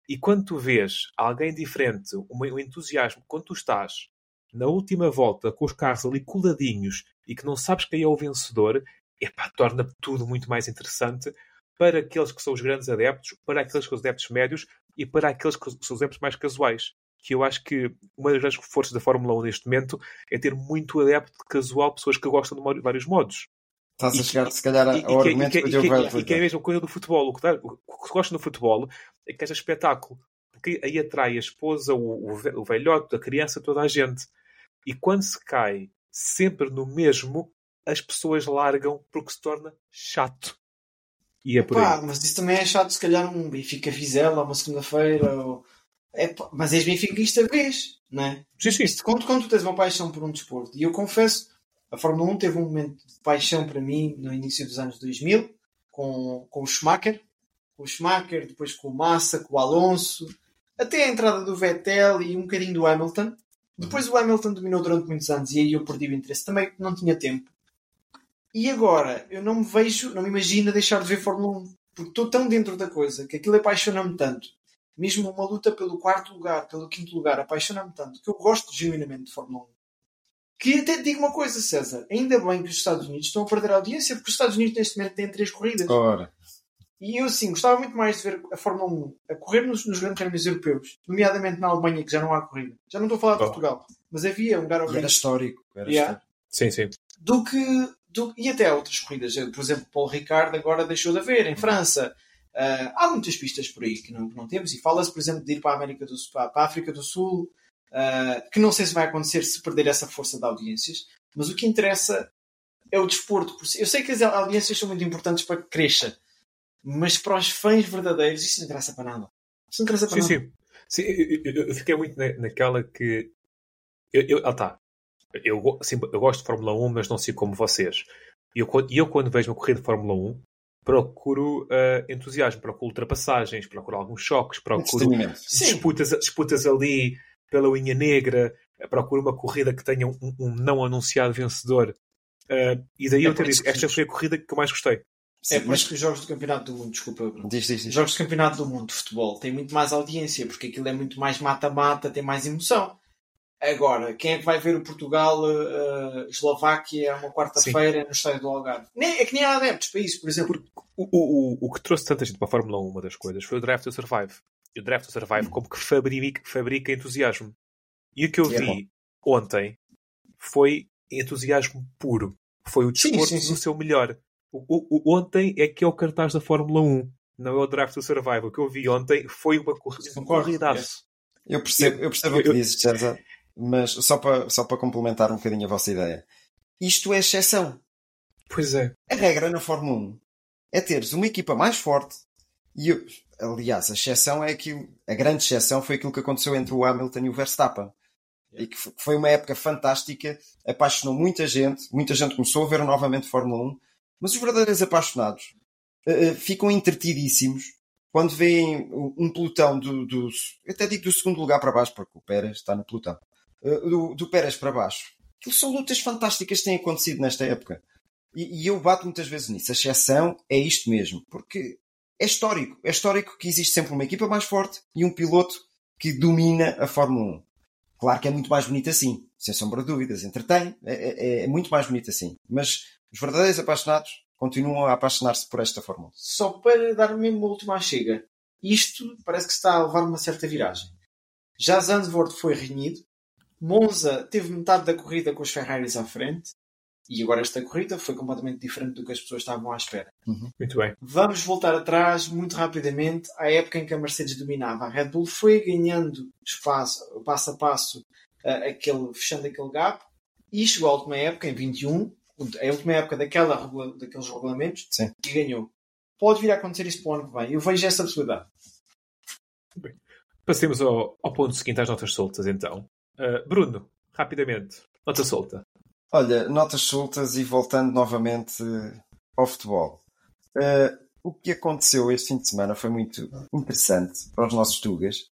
E quando tu vês alguém diferente, um, entusiasmo, quando tu estás na última volta com os carros ali coladinhos e que não sabes quem é o vencedor, epá, torna tudo muito mais interessante para aqueles que são os grandes adeptos, para aqueles que são os adeptos médios e para aqueles que são os adeptos mais casuais. Que eu acho que uma das grandes forças da Fórmula 1 neste momento é ter muito adepto casual, pessoas que gostam de vários modos. Estás a E- chegar, se calhar, E, e, ao que, argumento e, que, que o e, Diogo vai que, e que é a mesma coisa do futebol. O que, o que se gosta no futebol é que haja espetáculo. Porque aí atrai a esposa, o, o, ve- o velhote, a criança, toda a gente. E quando se cai sempre no mesmo, as pessoas largam porque se torna chato. E é por Pá, aí. mas isso também é chato, se calhar um Benfica Vizela, uma segunda-feira. Ou... É, pá, mas és benfiquista vez, não é? Sim, sim. Isto, quando, quando tu tens uma paixão por um desporto, e eu confesso, a Fórmula 1 teve um momento de paixão para mim no início dos anos 2000, com, com o Schumacher, com o Schumacher, depois com o Massa, com o Alonso, até a entrada do Vettel e um bocadinho do Hamilton. Depois o Hamilton dominou durante muitos anos e aí eu perdi o interesse. Também não tinha tempo. E agora, eu não me vejo, não me imagino deixar de ver Fórmula 1. Porque estou tão dentro da coisa que aquilo apaixona-me tanto. Mesmo uma luta pelo quarto lugar, pelo quinto lugar, apaixona-me tanto que eu gosto genuinamente de Fórmula 1. Que até digo uma coisa, César. Ainda bem que os Estados Unidos estão a perder a audiência, porque os Estados Unidos neste momento têm três corridas. Ora, E eu, sim, gostava muito mais de ver a Fórmula 1 a correr nos, nos grandes prémios europeus, nomeadamente na Alemanha, que já não há corrida. Já não estou a falar de Oh. Portugal, mas havia um lugar ao era histórico. Era Yeah. histórico. Sim, sim. do que, do- e até outras corridas. Por exemplo, Paul Ricard agora deixou de haver em França. Uh, há muitas pistas por aí que não, que não temos e fala-se, por exemplo, de ir para a América do Sul, para a África do Sul, uh, que não sei se vai acontecer se perder essa força de audiências, mas o que interessa é o desporto. Eu sei que as audiências são muito importantes para que cresça, mas para os fãs verdadeiros isso não interessa para nada. Isso não interessa para sim, nada. Sim, sim. Eu, eu, fiquei muito na, naquela que. Eu, eu, ah, tá. Eu, assim, eu gosto de Fórmula 1, mas não sei como vocês. E eu, eu, quando vejo uma corrida de Fórmula 1, procuro uh, entusiasmo, procuro ultrapassagens, procuro alguns choques, procuro disputas, disputas ali pela unha negra, procuro uma corrida que tenha um, um não anunciado vencedor. Uh, e daí é eu ter dito, esta foi a corrida que eu mais gostei. Sim, é por isso que os jogos do Campeonato do Mundo, desculpa, Bruno. Diz, diz, diz. Os jogos do Campeonato do Mundo de futebol têm muito mais audiência, porque aquilo é muito mais mata-mata, tem mais emoção. Agora, quem é que vai ver o Portugal-Eslováquia uh, uma quarta-feira no estádio do Algarve? Nem, é que nem há adeptos para isso, por exemplo. O, o, o, que trouxe tanta gente para a Fórmula 1, uma das coisas, foi o Draft to Survive. E o Draft to Survive, hum. como que fabrica, fabrica entusiasmo. E o que eu é vi ontem foi entusiasmo puro. Foi o desporto sim, sim, sim. no seu melhor. O, o, ontem é que é o cartaz da Fórmula 1, não é o Draft to Survive. O que eu vi ontem foi uma corrida. Eu percebo, eu percebo eu, o que dizes, César. Mas só para, só para complementar um bocadinho a vossa ideia. Isto é exceção. Pois é. A regra na Fórmula 1 é teres uma equipa mais forte e, aliás, a exceção é aquilo, a grande exceção foi aquilo que aconteceu entre o Hamilton e o Verstappen. E que foi uma época fantástica, apaixonou muita gente, muita gente começou a ver novamente Fórmula 1, mas os verdadeiros apaixonados uh, ficam entretidíssimos quando veem um pelotão do, do, até digo do segundo lugar para baixo, porque o Pérez está no pelotão, eh, do, do Pérez para baixo. Aquilo são lutas fantásticas que têm acontecido nesta época. E, e, eu bato muitas vezes nisso. A exceção é isto mesmo. Porque é histórico. É histórico que existe sempre uma equipa mais forte e um piloto que domina a Fórmula 1. Claro que é muito mais bonito assim. Sem sombra de dúvidas. Entretém. É, é, é muito mais bonito assim. Mas os verdadeiros apaixonados continuam a apaixonar-se por esta Fórmula 1. Só para dar mesmo uma última chega. Isto parece que está a levar uma certa viragem. Já Zandvoort foi renhido Monza teve metade da corrida com os Ferraris à frente e agora esta corrida foi completamente diferente do que as pessoas estavam à espera. Uhum. Muito bem. Vamos voltar atrás muito rapidamente à época em que a Mercedes dominava. A Red Bull foi ganhando espaço, passo a passo, uh, aquele, fechando aquele gap e chegou à última época, em 21, a última época daquela, daqueles regulamentos Sim. e ganhou. Pode vir a acontecer isso para o ano que vem. Eu vejo essa possibilidade. Bem. Passemos ao, ao ponto seguinte, às notas soltas, então. Uh, Bruno, rapidamente, nota solta. Olha, notas soltas e voltando novamente ao futebol. Uh, o que aconteceu este fim de semana foi muito interessante para os nossos Tugas,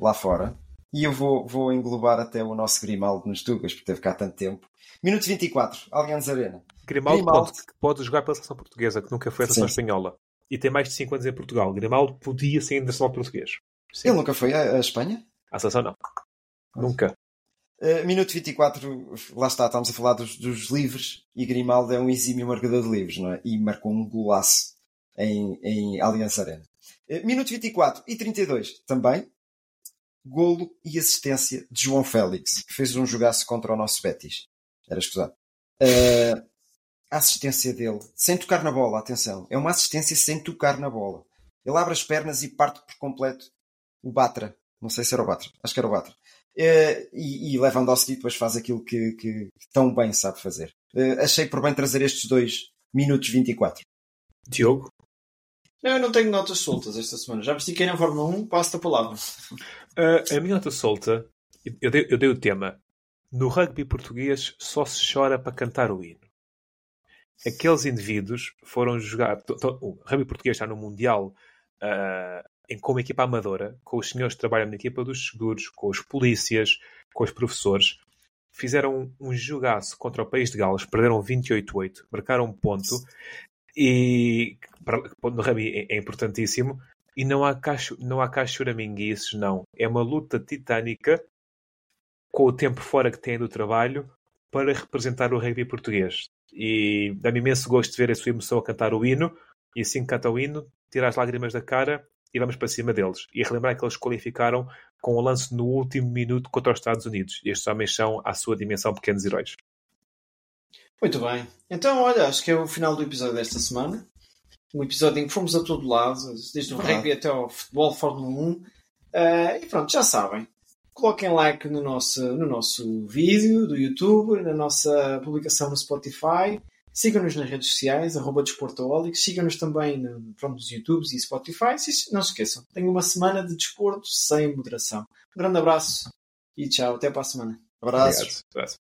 lá fora. E eu vou, vou englobar até o nosso Grimaldo nos Tugas, porque teve cá tanto tempo. Minuto 24, Allianz Arena. Grimaldo, Grimaldo... Pode, pode jogar pela seleção portuguesa, que nunca foi a seleção espanhola. E tem mais de 5 anos em Portugal. Grimaldo podia ser internacional português. Sim. Ele nunca foi à Espanha? À seleção não. Nunca. Uh, minuto 24, lá está, estamos a falar dos, dos, livres e Grimaldo é um exímio marcador de livros, não é? E marcou um golaço em, em Aliança Arena. Uh, minuto 24 e 32 também, golo e assistência de João Félix, que fez um jogaço contra o nosso Betis. Era escusado. Uh, a assistência dele, sem tocar na bola, atenção, é uma assistência sem tocar na bola. Ele abre as pernas e parte por completo o Batra. Não sei se era o Batra, acho que era o Batra. Uh, e, e Lewandowski depois faz aquilo que, que, tão bem sabe fazer. Uh, achei por bem trazer estes dois minutos 24. Diogo? Não, eu não tenho notas soltas esta semana. Já estiquei na Fórmula 1, passo a palavra. Uh, a minha nota solta, eu dei, eu dei o tema. No rugby português só se chora para cantar o hino. Aqueles indivíduos foram jogar. O rugby português está no Mundial uh, em, como equipa amadora, com os senhores que trabalham na equipa dos seguros, com os polícias, com os professores, fizeram um jogaço contra o país de Gales, perderam 28-8, marcaram um ponto, e para, no rugby é, é, importantíssimo, e não há, cacho, não há cá choraminguices, não. É uma luta titânica com o tempo fora que têm do trabalho para representar o rugby português. E dá-me imenso gosto de ver a sua emoção a cantar o hino, e assim que canta o hino, tira as lágrimas da cara e vamos para cima deles. E relembrar que eles qualificaram com o lance no último minuto contra os Estados Unidos. Estes homens são, à sua dimensão, pequenos heróis. Muito bem. Então, olha, acho que é o final do episódio desta semana. Um episódio em que fomos a todo lado, desde o Verdade. rugby até ao futebol, Fórmula 1. Ah, e pronto, já sabem. Coloquem like no nosso, no nosso vídeo do YouTube, na nossa publicação no Spotify. Sigam-nos nas redes sociais, arroba Desportoholics. Sigam-nos também no, pronto, nos YouTubes e Spotify. Não se esqueçam, tenho uma semana de desporto sem moderação. Um grande abraço e tchau. Até para a semana. Abraços. Obrigado. Abraço.